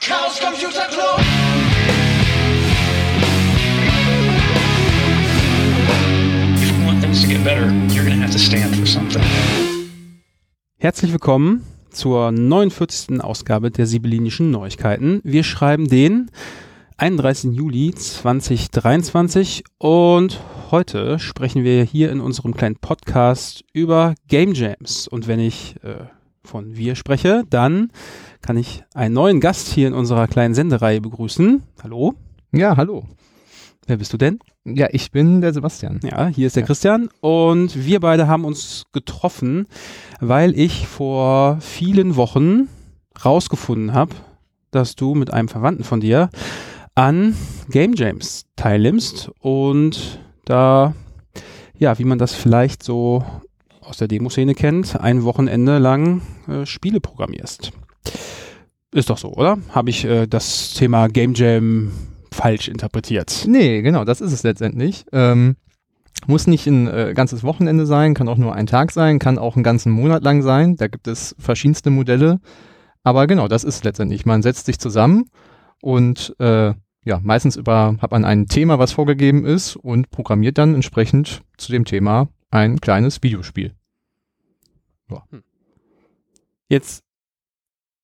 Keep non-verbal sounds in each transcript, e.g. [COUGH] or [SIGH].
Chaos Computer Club. If you want things to get better, you're to have to stand for something. Herzlich willkommen zur 49. Ausgabe der Sibyllinischen Neuigkeiten. Wir schreiben den 31. Juli 2023 und heute sprechen wir hier in unserem kleinen Podcast über Game Jams. Und wenn ich äh, von wir spreche, dann kann ich einen neuen Gast hier in unserer kleinen Sendereihe begrüßen. Hallo, Ja, hallo. wer bist du denn? Ja, ich bin der Sebastian. Ja, hier ist der Christian und wir beide haben uns getroffen, weil ich vor vielen Wochen rausgefunden habe, dass du mit einem Verwandten von dir an Game Jams teilnimmst und da, ja, wie man das vielleicht so aus der Demoszene kennt, ein Wochenende lang äh, Spiele programmierst. Ist doch so, oder? Habe ich äh, das Thema Game Jam falsch interpretiert? Nee, genau, das ist es letztendlich. Ähm, muss nicht ein äh, ganzes Wochenende sein, kann auch nur ein Tag sein, kann auch einen ganzen Monat lang sein. Da gibt es verschiedenste Modelle. Aber genau, das ist letztendlich. Man setzt sich zusammen und äh, ja, meistens über hat man ein Thema, was vorgegeben ist und programmiert dann entsprechend zu dem Thema ein kleines Videospiel. Jetzt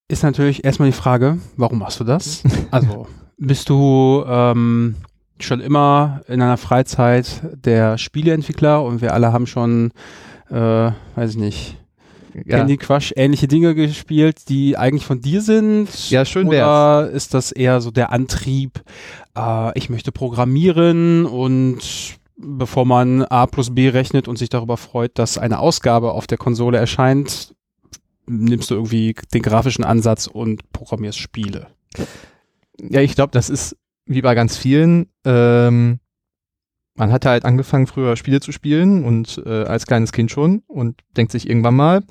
ist natürlich erstmal die Frage, warum machst du das? [LAUGHS] Also bist du ähm, schon immer in einer Freizeit der Spieleentwickler und wir alle haben schon, äh, weiß ich nicht, Ja, Candy Crush ähnliche Dinge gespielt, die eigentlich von dir sind? Ja, schön Oder ist das eher so der Antrieb, äh, ich möchte programmieren und bevor man A plus B rechnet und sich darüber freut, dass eine Ausgabe auf der Konsole erscheint, nimmst du irgendwie den grafischen Ansatz und programmierst Spiele. Ja, ich glaube, das ist wie bei ganz vielen. Ähm, man hat halt angefangen, früher Spiele zu spielen und äh, als kleines Kind schon und denkt sich irgendwann mal,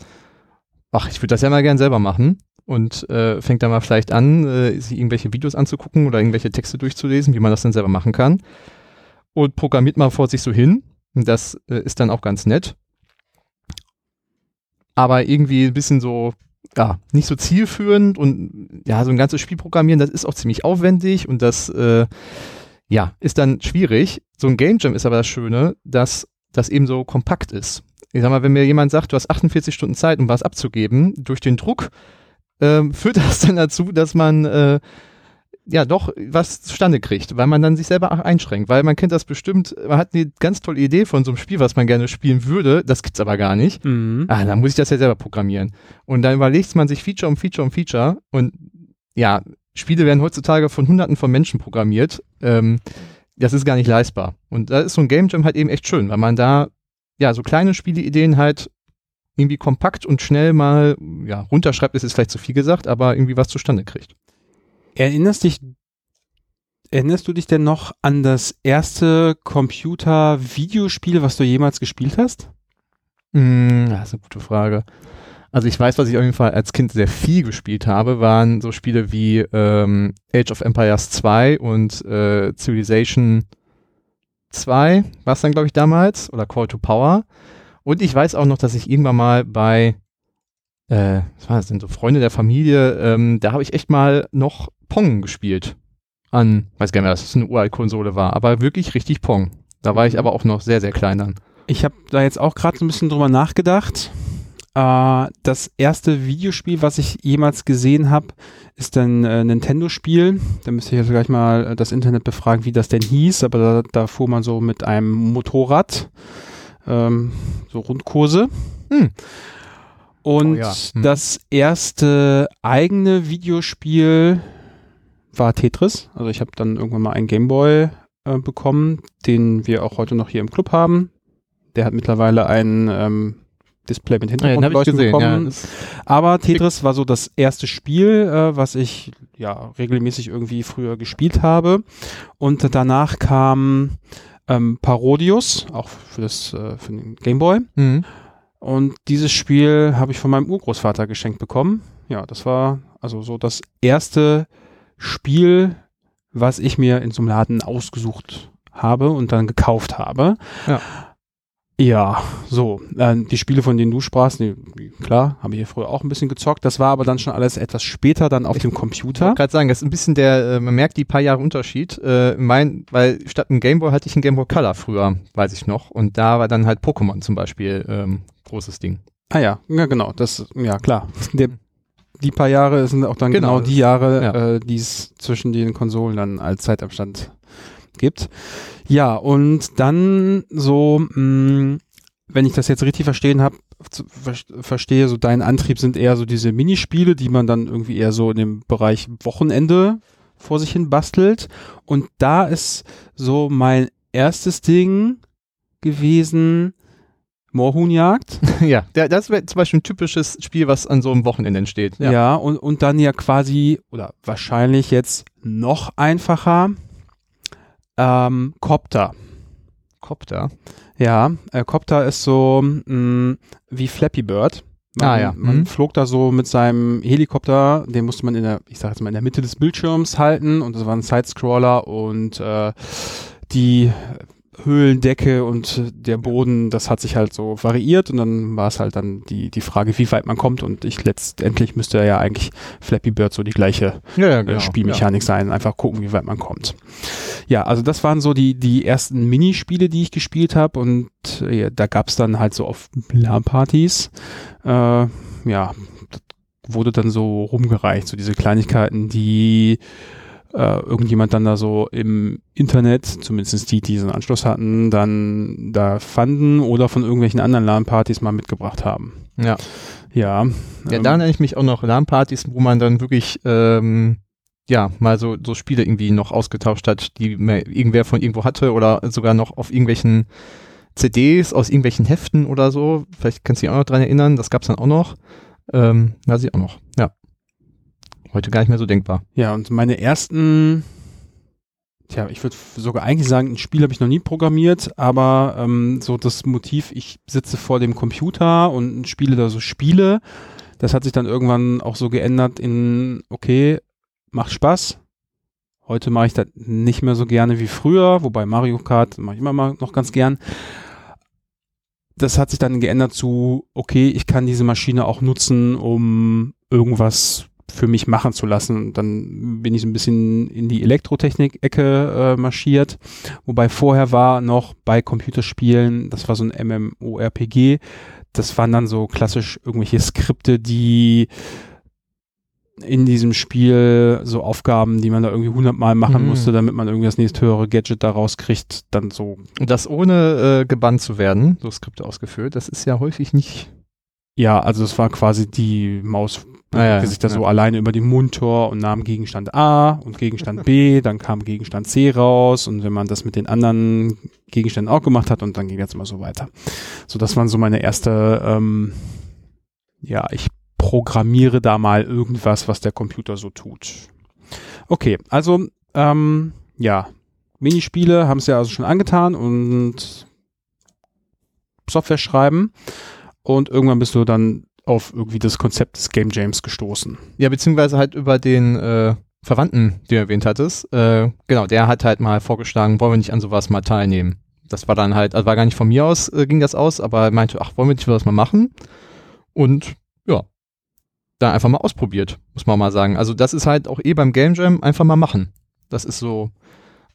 ach, ich würde das ja mal gern selber machen und äh, fängt dann mal vielleicht an, äh, sich irgendwelche Videos anzugucken oder irgendwelche Texte durchzulesen, wie man das dann selber machen kann und programmiert mal vor sich so hin. Das äh, ist dann auch ganz nett. Aber irgendwie ein bisschen so ja, nicht so zielführend und ja, so ein ganzes Spiel programmieren, das ist auch ziemlich aufwendig und das, äh, ja, ist dann schwierig. So ein Game Jam ist aber das Schöne, dass das eben so kompakt ist. Ich sag mal, wenn mir jemand sagt, du hast 48 Stunden Zeit, um was abzugeben, durch den Druck ähm, [LAUGHS] führt das dann dazu, dass man äh, ja doch was zustande kriegt, weil man dann sich selber einschränkt, weil man kennt das bestimmt, man hat eine ganz tolle Idee von so einem Spiel, was man gerne spielen würde, das gibt's aber gar nicht. Mhm. Ah, dann muss ich das ja selber programmieren. Und dann überlegt man sich Feature um Feature um Feature und ja, Spiele werden heutzutage von hunderten von Menschen programmiert. Ähm, das ist gar nicht leistbar. Und da ist so ein Game Jam halt eben echt schön, weil man da ja so kleine Spieleideen halt irgendwie kompakt und schnell mal ja, runterschreibt, ist jetzt vielleicht zu viel gesagt, aber irgendwie was zustande kriegt. Erinnerst dich, erinnerst du dich denn noch an das erste Computer-Videospiel, was du jemals gespielt hast? Mm, das ist eine gute Frage. Also ich weiß, was ich auf jeden Fall als Kind sehr viel gespielt habe, waren so Spiele wie ähm, Age of Empires 2 und äh, Civilization 2, war es dann, glaube ich, damals, oder Call to Power. Und ich weiß auch noch, dass ich irgendwann mal bei, äh, was war das denn, so Freunde der Familie, ähm, da habe ich echt mal noch Pong gespielt. An, weiß gar nicht mehr, dass es eine Uralt-Konsole war, aber wirklich richtig Pong. Da war ich aber auch noch sehr, sehr klein dann. Ich habe da jetzt auch gerade so ein bisschen drüber nachgedacht. Äh, das erste Videospiel, was ich jemals gesehen habe, ist ein äh, Nintendo-Spiel. Da müsste ich jetzt gleich mal äh, das Internet befragen, wie das denn hieß, aber da, da fuhr man so mit einem Motorrad, ähm, so Rundkurse. Hm. Und Oh ja. Hm. das erste eigene Videospiel war Tetris. Also ich habe dann irgendwann mal einen Gameboy äh, bekommen, den wir auch heute noch hier im Club haben. Der hat mittlerweile ein ähm, Display mit Ja, ich Hintergrundleuchten. Ja, bekommen. das, Aber Tetris war so das erste Spiel, äh, was ich ja regelmäßig irgendwie früher gespielt habe. Und danach kam ähm, Parodius, auch für das äh, für den Gameboy. mhm. Und dieses Spiel habe ich von meinem Urgroßvater geschenkt bekommen. Ja, das war also so das erste Spiel, was ich mir in so einem Laden ausgesucht habe und dann gekauft habe. Ja. Ja, so. Äh, die Spiele, von denen du sprachst, die, klar, habe ich hier früher auch ein bisschen gezockt. Das war aber dann schon alles etwas später dann auf Ich dem Ich Computer. wollte gerade sagen, das ist ein bisschen der, äh, man merkt die paar Jahre Unterschied. Äh, mein, weil statt einem Gameboy hatte ich einen Gameboy Color früher, weiß ich noch. Und da war dann halt Pokémon zum Beispiel ähm, großes Ding. Ah ja, ja genau. Das, ja klar. [LAUGHS] Der, die paar Jahre sind auch dann genau, Genau, die Jahre, ja. äh, die es zwischen den Konsolen dann als Zeitabstand gibt. Ja, und dann so, mh, wenn ich das jetzt richtig verstehen habe, ver verstehe, so dein Antrieb sind eher so diese Minispiele, die man dann irgendwie eher so in dem Bereich Wochenende vor sich hin bastelt. Und da ist so mein erstes Ding gewesen, Moorhuhnjagd. [LAUGHS] ja, das wäre zum Beispiel ein typisches Spiel, was an so einem Wochenende entsteht. Ja, und, und dann ja quasi, oder wahrscheinlich jetzt noch einfacher, ähm, Copter. Copter. Ja, äh, Copter ist so mh, wie Flappy Bird. Man, Ah, ja. man Mhm. flog da so mit seinem Helikopter, den musste man in der, ich sag jetzt mal, in der Mitte des Bildschirms halten und das war ein Sidescroller und äh, die Höhlendecke und der Boden, das hat sich halt so variiert und dann war es halt dann die, die Frage, wie weit man kommt und ich letztendlich müsste ja eigentlich Flappy Bird so die gleiche Ja, ja, äh, Spielmechanik sein, einfach gucken, wie weit man kommt. Ja, also das waren so die, die ersten Minispiele, die ich gespielt habe und äh, da gab es dann halt so auf LAN-Partys, äh, ja, das wurde dann so rumgereicht, so diese Kleinigkeiten, die äh, irgendjemand dann da so im Internet, zumindest die, die diesen Anschluss hatten, dann da fanden oder von irgendwelchen anderen LAN-Partys mal mitgebracht haben. Ja, Ja. ja ähm, da erinnere ich mich auch noch LAN-Partys, wo man dann wirklich ähm, ja, mal so, so Spiele irgendwie noch ausgetauscht hat, die irgendwer von irgendwo hatte oder sogar noch auf irgendwelchen CDs aus irgendwelchen Heften oder so. Vielleicht kannst du dich auch noch dran erinnern, das gab's dann auch noch. Ähm, weiß ich auch noch, ja. Heute gar nicht mehr so denkbar. Ja, und meine ersten, tja, ich würde sogar eigentlich sagen, ein Spiel habe ich noch nie programmiert, aber ähm, so das Motiv, ich sitze vor dem Computer und spiele da so Spiele, das hat sich dann irgendwann auch so geändert in, okay, macht Spaß. Heute mache ich das nicht mehr so gerne wie früher, wobei Mario Kart mache ich immer mal noch ganz gern. Das hat sich dann geändert zu, okay, ich kann diese Maschine auch nutzen, um irgendwas für mich machen zu lassen. Dann bin ich so ein bisschen in die Elektrotechnik-Ecke äh, marschiert. Wobei vorher war noch bei Computerspielen, das war so ein MMORPG, das waren dann so klassisch irgendwelche Skripte, die in diesem Spiel so Aufgaben, die man da irgendwie hundertmal machen Mhm. musste, damit man irgendwie das nächste höhere Gadget da rauskriegt, dann so, Und das ohne äh, gebannt zu werden, so Skripte ausgeführt, das ist ja häufig nicht. ja, also es war quasi die Maus Ah, ja, sich da ja. so alleine über den Monitor und nahm Gegenstand A und Gegenstand B, dann kam Gegenstand C raus und wenn man das mit den anderen Gegenständen auch gemacht hat und dann ging jetzt mal so weiter. So, das waren so meine erste, ähm, ja, ich programmiere da mal irgendwas, was der Computer so tut. Okay, also, ähm, ja, Minispiele haben es ja also schon angetan und Software schreiben und irgendwann bist du dann auf irgendwie das Konzept des Game Jams gestoßen. Ja, beziehungsweise halt über den äh, Verwandten, den du erwähnt hattest. Äh, genau, der hat halt mal vorgeschlagen, wollen wir nicht an sowas mal teilnehmen. Das war dann halt, also war gar nicht von mir aus, äh, ging das aus, aber er meinte, ach, wollen wir nicht sowas mal machen? Und ja, da einfach mal ausprobiert, muss man mal sagen. Also das ist halt auch eh beim Game Jam einfach mal machen. Das ist so,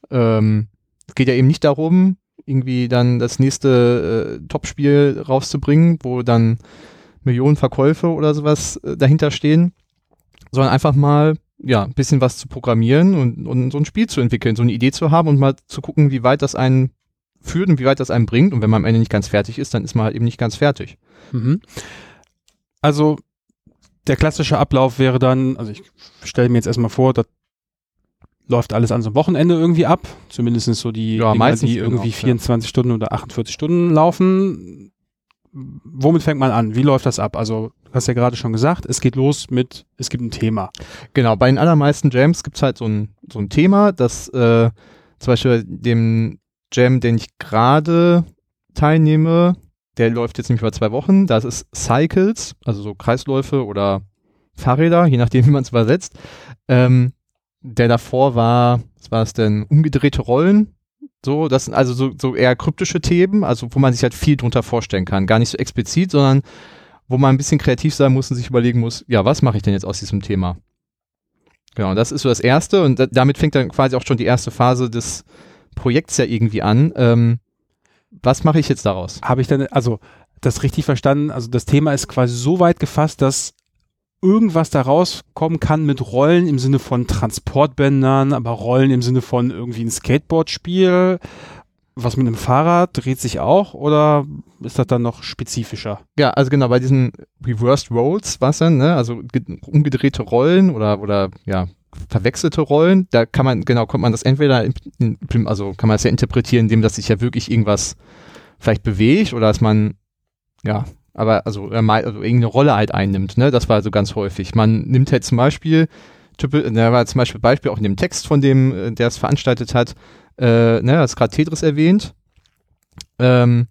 ähm, es geht ja eben nicht darum, irgendwie dann das nächste äh, Topspiel rauszubringen, wo dann Millionen Verkäufe oder sowas äh, dahinter stehen, sondern einfach mal ja, ein bisschen was zu programmieren und, und so ein Spiel zu entwickeln, so eine Idee zu haben und mal zu gucken, wie weit das einen führt und wie weit das einen bringt. Und wenn man am Ende nicht ganz fertig ist, dann ist man halt eben nicht ganz fertig. Mhm. Also der klassische Ablauf wäre dann, also ich stelle mir jetzt erstmal vor, das läuft alles an so einem Wochenende irgendwie ab. Zumindest so die, Ja, meistens die genau, irgendwie ja. 24 Stunden oder 48 Stunden laufen. Womit fängt man an? Wie läuft das ab? Also, du hast ja gerade schon gesagt, es geht los mit, es gibt ein Thema. Genau, bei den allermeisten Jams gibt's halt so ein, so ein Thema, das äh, zum Beispiel dem Jam, den ich gerade teilnehme, der läuft jetzt nämlich über zwei Wochen. Das ist Cycles, also so Kreisläufe oder Fahrräder, je nachdem, [LAUGHS] wie man es übersetzt. Ähm, der davor war, was war es denn, umgedrehte Rollen. So, das sind also so, so eher kryptische Themen, also wo man sich halt viel drunter vorstellen kann. Gar nicht so explizit, sondern wo man ein bisschen kreativ sein muss und sich überlegen muss, ja, was mache ich denn jetzt aus diesem Thema? Genau, das ist so das Erste und da, damit fängt dann quasi auch schon die erste Phase des Projekts ja irgendwie an. Ähm, was mache ich jetzt daraus? Habe ich dann, also das richtig verstanden? Also das Thema ist quasi so weit gefasst, dass irgendwas da rauskommen kann mit Rollen im Sinne von Transportbändern, aber Rollen im Sinne von irgendwie ein Skateboard-Spiel. Was mit einem Fahrrad dreht sich auch oder ist das dann noch spezifischer? Ja, also genau, bei diesen Reversed Roles, was dann, ne, also umgedrehte Rollen oder, oder ja, verwechselte Rollen, da kann man, genau, kommt man das entweder, in, also kann man das ja interpretieren, indem dass sich ja wirklich irgendwas vielleicht bewegt oder dass man, ja, aber also, also irgendeine Rolle halt einnimmt, ne? Das war also ganz häufig. Man nimmt halt zum Beispiel, da war zum Beispiel Beispiel auch in dem Text von dem, äh, der es veranstaltet hat, äh, ne, das gerade Tetris erwähnt. Ähm,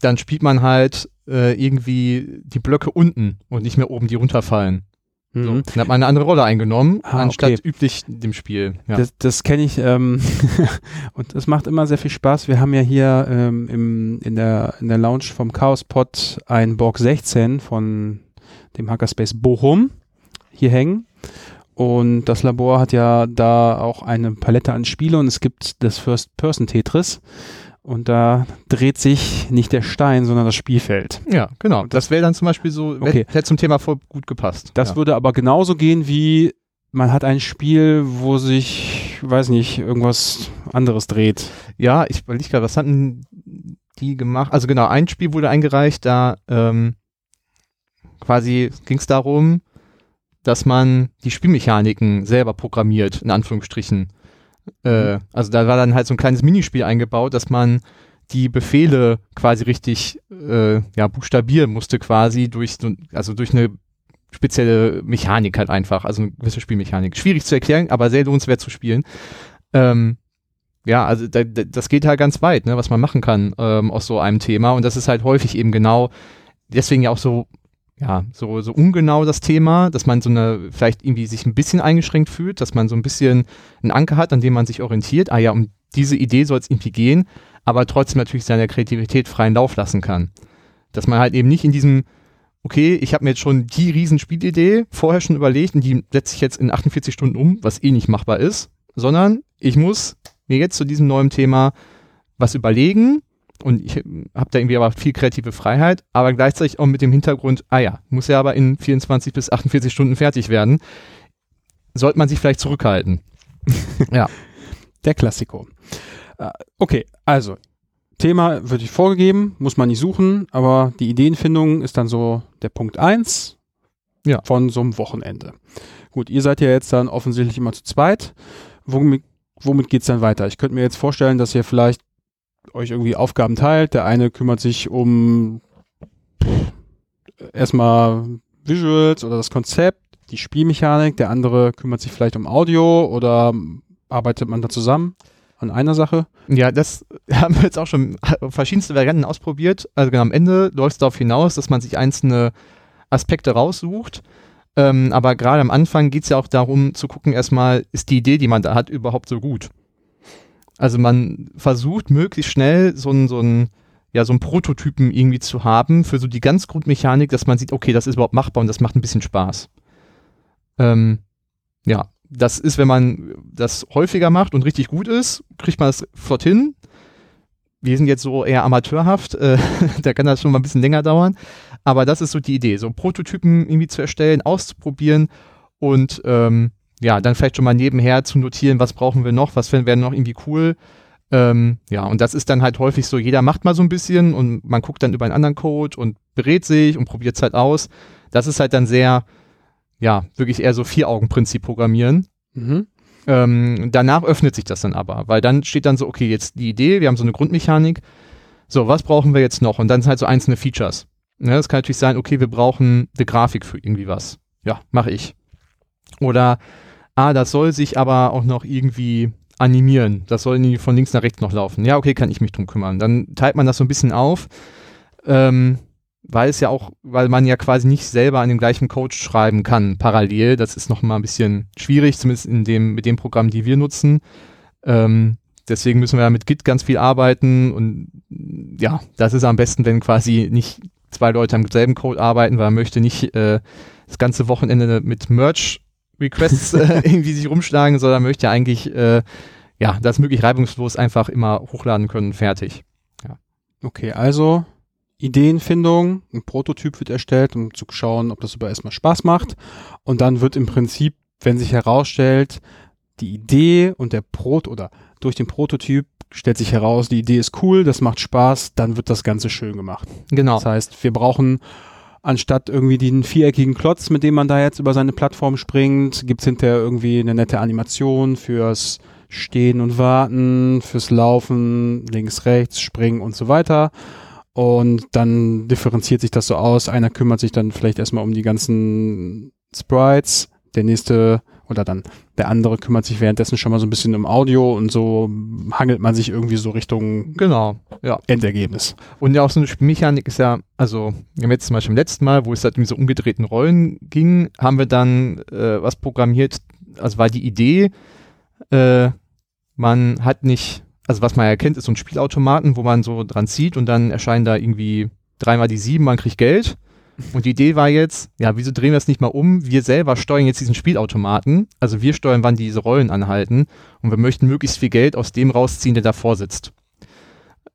dann spielt man halt äh, irgendwie die Blöcke unten und nicht mehr oben, die runterfallen. Mhm. So, dann hat man eine andere Rolle eingenommen, ah, anstatt okay. üblich dem Spiel. Ja. Das, das kenne ich ähm, [LAUGHS] und das macht immer sehr viel Spaß. Wir haben ja hier ähm, im, in, der, in der Lounge vom Chaos Pod ein Borg 16 von dem Hackerspace Bochum hier hängen. Und das Labor hat ja da auch eine Palette an Spiele und es gibt das First-Person-Tetris. Und da dreht sich nicht der Stein, sondern das Spielfeld. Ja, genau. Das wäre dann zum Beispiel so, okay. hätte zum Thema voll gut gepasst. Das ja. würde aber genauso gehen wie man hat ein Spiel, wo sich, weiß nicht, irgendwas anderes dreht. Ja, ich überlege gerade, was hatten die gemacht? Also genau, ein Spiel wurde eingereicht, da ähm, quasi ging es darum, dass man die Spielmechaniken selber programmiert, in Anführungsstrichen. Äh, also da war dann halt so ein kleines Minispiel eingebaut, dass man die Befehle quasi richtig äh, ja, buchstabieren musste, quasi durch so, also durch eine spezielle Mechanik halt einfach, also eine gewisse Spielmechanik. Schwierig zu erklären, aber sehr lohnenswert zu spielen. Ähm, ja, also da, da, das geht halt ganz weit, ne, was man machen kann ähm, aus so einem Thema. Und das ist halt häufig eben genau, deswegen ja auch so ja, so, so ungenau das Thema, dass man so eine, vielleicht irgendwie sich ein bisschen eingeschränkt fühlt, dass man so ein bisschen einen Anker hat, an dem man sich orientiert. Ah ja, um diese Idee soll es irgendwie gehen, aber trotzdem natürlich seine Kreativität freien Lauf lassen kann. Dass man halt eben nicht in diesem, okay, ich habe mir jetzt schon die Riesenspielidee vorher schon überlegt und die setze ich jetzt in 48 Stunden um, was eh nicht machbar ist, sondern ich muss mir jetzt zu diesem neuen Thema was überlegen, und ich habe da irgendwie aber viel kreative Freiheit, aber gleichzeitig auch mit dem Hintergrund, ah ja, muss ja aber in 24 bis 48 Stunden fertig werden, sollte man sich vielleicht zurückhalten. [LAUGHS] ja. Der Klassiko. Äh, okay, also Thema wird vorgegeben, muss man nicht suchen, aber die Ideenfindung ist dann so der Punkt 1 ja. von so einem Wochenende. Gut, ihr seid ja jetzt dann offensichtlich immer zu zweit. Womit, womit geht es dann weiter? Ich könnte mir jetzt vorstellen, dass ihr vielleicht euch irgendwie Aufgaben teilt. Der eine kümmert sich um erstmal Visuals oder das Konzept, die Spielmechanik, der andere kümmert sich vielleicht um Audio oder arbeitet man da zusammen an einer Sache? Ja, das [LAUGHS] haben wir jetzt auch schon verschiedenste Varianten ausprobiert. Also genau, am Ende läuft es darauf hinaus, dass man sich einzelne Aspekte raussucht. Ähm, aber gerade am Anfang geht es ja auch darum zu gucken, erstmal, ist die Idee, die man da hat, überhaupt so gut? Also man versucht möglichst schnell so ein, so ein, ja, so ein Prototypen irgendwie zu haben für so die ganz Grundmechanik, dass man sieht, okay, das ist überhaupt machbar und das macht ein bisschen Spaß. Ähm, ja, das ist, wenn man das häufiger macht und richtig gut ist, kriegt man das flott hin. Wir sind jetzt so eher amateurhaft, äh, [LAUGHS] da kann das schon mal ein bisschen länger dauern. Aber das ist so die Idee, so Prototypen irgendwie zu erstellen, auszuprobieren und ähm, ja, dann vielleicht schon mal nebenher zu notieren, was brauchen wir noch, was wäre noch irgendwie cool. Ähm, ja, und das ist dann halt häufig so, jeder macht mal so ein bisschen und man guckt dann über einen anderen Code und berät sich und probiert es halt aus. Das ist halt dann sehr, ja, wirklich eher so Vier-Augen-Prinzip programmieren. Mhm. Ähm, danach öffnet sich das dann aber, weil dann steht dann so, okay, jetzt die Idee, wir haben so eine Grundmechanik. So, was brauchen wir jetzt noch? Und dann sind halt so einzelne Features. Ja, das kann natürlich sein, okay, wir brauchen eine Grafik für irgendwie was. Ja, mache ich. Oder ah, das soll sich aber auch noch irgendwie animieren. Das soll irgendwie von links nach rechts noch laufen. Ja, okay, kann ich mich drum kümmern. Dann teilt man das so ein bisschen auf, ähm, weil es ja auch, weil man ja quasi nicht selber an dem gleichen Code schreiben kann, parallel. Das ist noch mal ein bisschen schwierig, zumindest in dem, mit dem Programm, die wir nutzen. Ähm, deswegen müssen wir ja mit Git ganz viel arbeiten und ja, das ist am besten, wenn quasi nicht zwei Leute am selben Code arbeiten, weil man möchte nicht äh, das ganze Wochenende mit Merge-Requests äh, [LAUGHS] irgendwie sich rumschlagen, sondern möchte eigentlich äh, ja, das möglich reibungslos einfach immer hochladen können, fertig. Okay, also Ideenfindung, ein Prototyp wird erstellt, um zu schauen, ob das über erstmal Spaß macht. Und dann wird im Prinzip, wenn sich herausstellt, die Idee und der Prot oder durch den Prototyp stellt sich heraus, die Idee ist cool, das macht Spaß, dann wird das Ganze schön gemacht. Genau. Das heißt, wir brauchen anstatt irgendwie den viereckigen Klotz, mit dem man da jetzt über seine Plattform springt, gibt's hinterher irgendwie eine nette Animation fürs Stehen und Warten, fürs Laufen, links, rechts, Springen und so weiter. Und dann differenziert sich das so aus. Einer kümmert sich dann vielleicht erstmal um die ganzen Sprites, der nächste oder dann der andere kümmert sich währenddessen schon mal so ein bisschen um Audio und so hangelt man sich irgendwie so Richtung Genau, ja. Endergebnis. Und ja, auch so eine Spielmechanik ist ja, also wir haben jetzt zum Beispiel im letzten Mal, wo es halt um diese umgedrehten Rollen ging, haben wir dann äh, was programmiert, also war die Idee, äh, man hat nicht, also was man erkennt, ist so ein Spielautomaten, wo man so dran zieht und dann erscheinen da irgendwie dreimal die sieben, man kriegt Geld. Und die Idee war jetzt, ja, wieso drehen wir es nicht mal um? Wir selber steuern jetzt diesen Spielautomaten. Also wir steuern, wann diese Rollen anhalten. Und wir möchten möglichst viel Geld aus dem rausziehen, der davor sitzt.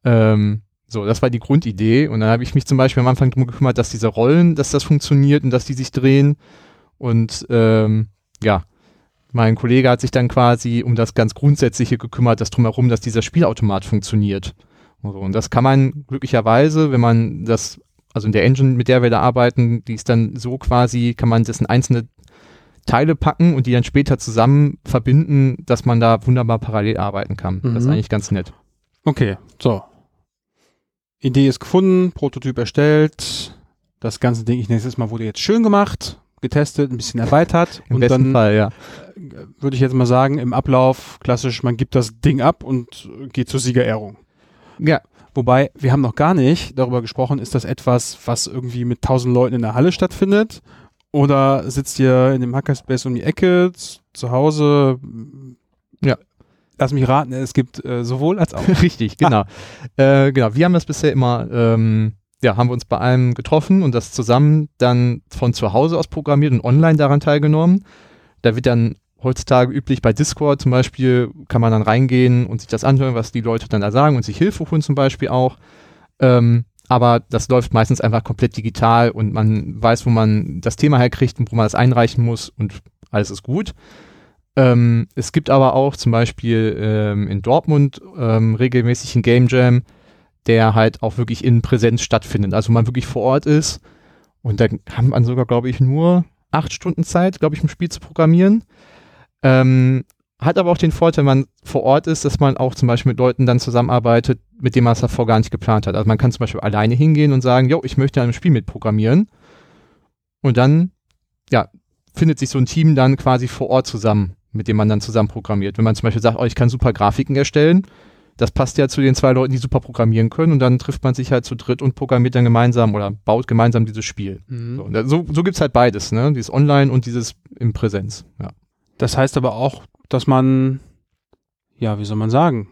Ähm, so, das war die Grundidee. Und dann habe ich mich zum Beispiel am Anfang darum gekümmert, dass diese Rollen, dass das funktioniert und dass die sich drehen. Und ähm, ja, mein Kollege hat sich dann quasi um das ganz Grundsätzliche gekümmert, das drumherum, dass dieser Spielautomat funktioniert. Und das kann man glücklicherweise, wenn man das, also in der Engine, mit der wir da arbeiten, die ist dann so quasi, kann man das in einzelne Teile packen und die dann später zusammen verbinden, dass man da wunderbar parallel arbeiten kann. Das ist Mhm. eigentlich ganz nett. Okay, so. Idee ist gefunden, Prototyp erstellt. Das ganze Ding, ich nenne es jetzt mal, wurde jetzt schön gemacht, getestet, ein bisschen erweitert. Im und besten dann Fall, ja. würde ich jetzt mal sagen, im Ablauf klassisch, man gibt das Ding ab und geht zur Siegerehrung. Ja, Wobei, wir haben noch gar nicht darüber gesprochen, ist das etwas, was irgendwie mit tausend Leuten in der Halle stattfindet? Oder sitzt ihr in dem Hackerspace um die Ecke, zu Hause? Ja. Lass mich raten, es gibt äh, sowohl als auch. [LAUGHS] Richtig, genau. [LAUGHS] Äh, genau, wir haben das bisher immer, ähm, ja, haben wir uns bei allem getroffen und das zusammen dann von zu Hause aus programmiert und online daran teilgenommen. Da wird dann heutzutage üblich bei Discord zum Beispiel, kann man dann reingehen und sich das anhören, was die Leute dann da sagen und sich Hilfe holen zum Beispiel auch. Ähm, aber das läuft meistens einfach komplett digital und man weiß, wo man das Thema herkriegt und wo man das einreichen muss und alles ist gut. Ähm, es gibt aber auch zum Beispiel ähm, in Dortmund ähm, regelmäßig einen Game Jam, der halt auch wirklich in Präsenz stattfindet. Also man wirklich vor Ort ist. Und da haben man sogar, glaube ich, nur acht Stunden Zeit, glaube ich, im Spiel zu programmieren. Ähm, hat aber auch den Vorteil, wenn man vor Ort ist, dass man auch zum Beispiel mit Leuten dann zusammenarbeitet, mit denen man es davor gar nicht geplant hat. Also man kann zum Beispiel alleine hingehen und sagen, jo, ich möchte an einem Spiel mitprogrammieren. Und dann, ja, findet sich so ein Team dann quasi vor Ort zusammen, mit dem man dann zusammen programmiert. Wenn man zum Beispiel sagt, oh, ich kann super Grafiken erstellen, das passt ja zu den zwei Leuten, die super programmieren können und dann trifft man sich halt zu dritt und programmiert dann gemeinsam oder baut gemeinsam dieses Spiel. So, und da- so, so gibt's halt beides, ne? Dieses Online und dieses in Präsenz. Ja. Das heißt aber auch, dass man, ja, wie soll man sagen,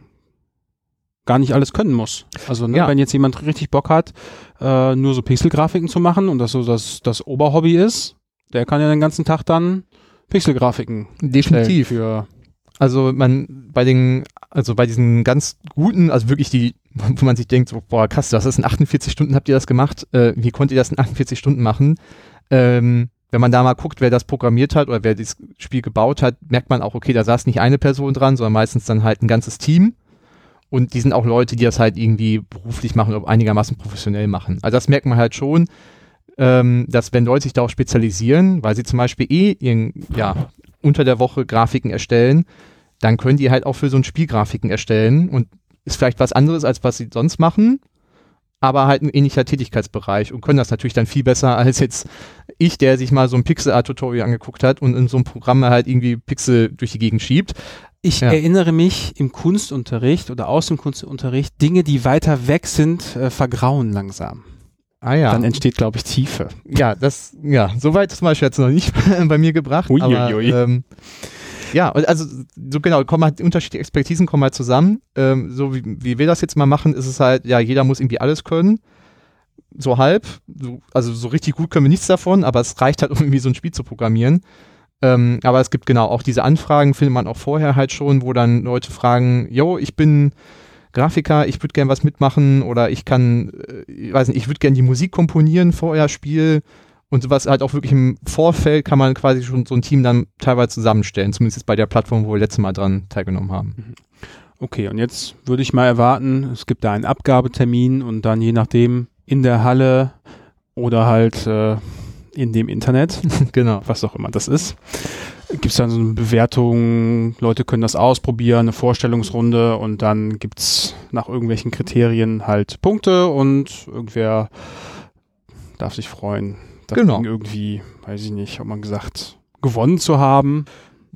gar nicht alles können muss. Also ne, Ja. wenn jetzt jemand richtig Bock hat, äh, nur so Pixelgrafiken zu machen und das so das, das Oberhobby ist, der kann ja den ganzen Tag dann Pixelgrafiken Definitiv. für Also man bei den, also bei diesen ganz guten, also wirklich die, wo man sich denkt, so, boah, krass, das ist in 48 Stunden habt ihr das gemacht, äh, wie konnt ihr das in 48 Stunden machen? Ähm, wenn man da mal guckt, wer das programmiert hat oder wer das Spiel gebaut hat, merkt man auch, okay, da saß nicht eine Person dran, sondern meistens dann halt ein ganzes Team. Und die sind auch Leute, die das halt irgendwie beruflich machen oder einigermaßen professionell machen. Also das merkt man halt schon, ähm, dass wenn Leute sich darauf spezialisieren, weil sie zum Beispiel eh ihren, ja, unter der Woche Grafiken erstellen, dann können die halt auch für so ein Spiel Grafiken erstellen und ist vielleicht was anderes, als was sie sonst machen, aber halt ein ähnlicher Tätigkeitsbereich und können das natürlich dann viel besser als jetzt ich, der sich mal so ein Pixel-Art-Tutorial angeguckt hat und in so einem Programm halt irgendwie Pixel durch die Gegend schiebt. Ich Ja. erinnere mich im Kunstunterricht oder aus dem Kunstunterricht, Dinge, die weiter weg sind, äh, vergrauen langsam. Ah ja. Dann entsteht, glaube ich, Tiefe. ja, das, ja, soweit zum Beispiel jetzt noch nicht [LAUGHS] bei mir gebracht. Ui, aber. Ähm, ja, also so genau, kommen halt unterschiedliche Expertisen kommen halt zusammen. Ähm, so wie, wie wir das jetzt mal machen, ist es halt, ja, jeder muss irgendwie alles können. So halb. So, also so richtig gut können wir nichts davon, aber es reicht halt, um irgendwie so ein Spiel zu programmieren. Ähm, aber es gibt genau auch diese Anfragen, findet man auch vorher halt schon, wo dann Leute fragen, yo, ich bin Grafiker, ich würde gern was mitmachen oder ich kann, äh, ich weiß nicht, ich würde gern die Musik komponieren vor euer Spiel und sowas halt auch wirklich im Vorfeld kann man quasi schon so ein Team dann teilweise zusammenstellen, zumindest bei der Plattform, wo wir letztes Mal dran teilgenommen haben. Mhm. Okay, und jetzt würde ich mal erwarten, es gibt da einen Abgabetermin und dann je nachdem in der Halle oder halt äh, in dem Internet, [LAUGHS] genau. was auch immer das ist, gibt es dann so eine Bewertung, Leute können das ausprobieren, eine Vorstellungsrunde und dann gibt es nach irgendwelchen Kriterien halt Punkte und irgendwer darf sich freuen, das Genau. Irgendwie, weiß ich nicht, hat man gesagt, gewonnen zu haben.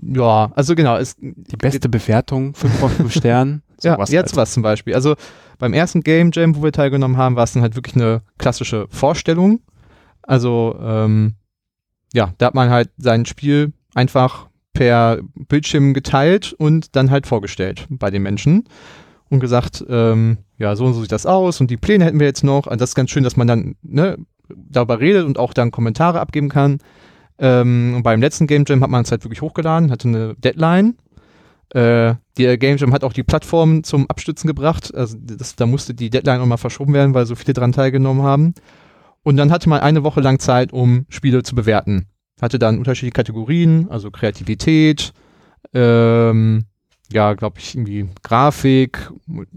Ja, also genau, es, Die beste Bewertung, 5 von 5 Sternen. ja, sowas jetzt halt. was zum Beispiel. Also beim ersten Game Jam, wo wir teilgenommen haben, war es dann halt wirklich eine klassische Vorstellung. Also ähm, ja, da hat man halt sein Spiel einfach per Bildschirm geteilt und dann halt vorgestellt bei den Menschen und gesagt, ähm, ja, so und so sieht das aus und die Pläne hätten wir jetzt noch. Also das ist ganz schön, dass man dann ne, darüber redet und auch dann Kommentare abgeben kann. Ähm, und beim letzten Game Jam hat man es halt wirklich hochgeladen, hatte eine Deadline. Äh, der Game Jam hat auch die Plattform zum Abstützen gebracht. Also das, da musste die Deadline nochmal verschoben werden, weil so viele dran teilgenommen haben. Und dann hatte man eine Woche lang Zeit, um Spiele zu bewerten. Hatte dann unterschiedliche Kategorien, also Kreativität, ähm, ja, glaube ich, irgendwie Grafik,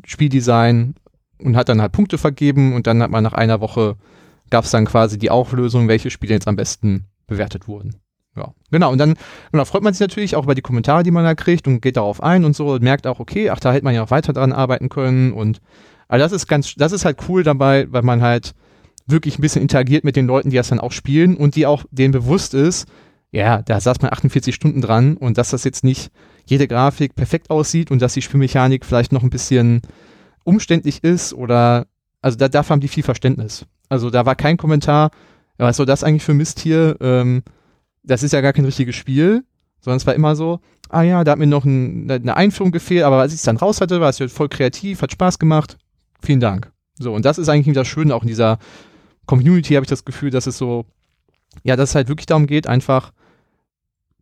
Spieldesign und hat dann halt Punkte vergeben und dann hat man nach einer Woche gab es dann quasi die Auflösung, welche Spiele jetzt am besten bewertet wurden. Ja, genau. Und dann genau, freut man sich natürlich auch über die Kommentare, die man da kriegt und geht darauf ein und so und merkt auch, okay, ach, da hätte man ja noch weiter dran arbeiten können und also das ist ganz, das ist halt cool dabei, weil man halt wirklich ein bisschen interagiert mit den Leuten, die das dann auch spielen und die auch denen bewusst ist, ja, da saß man 48 Stunden dran und dass das jetzt nicht jede Grafik perfekt aussieht und dass die Spielmechanik vielleicht noch ein bisschen umständlich ist oder, also da, dafür haben die viel Verständnis. Also da war kein Kommentar, was soll das eigentlich für Mist hier? Ähm, das ist ja gar kein richtiges Spiel, sondern es war immer so, ah ja, da hat mir noch ein, eine Einführung gefehlt, aber als ich es dann raus hatte, war es voll kreativ, hat Spaß gemacht. Vielen Dank. So, und das ist eigentlich das Schöne auch in dieser Community, habe ich das Gefühl, dass es so, ja, dass es halt wirklich darum geht, einfach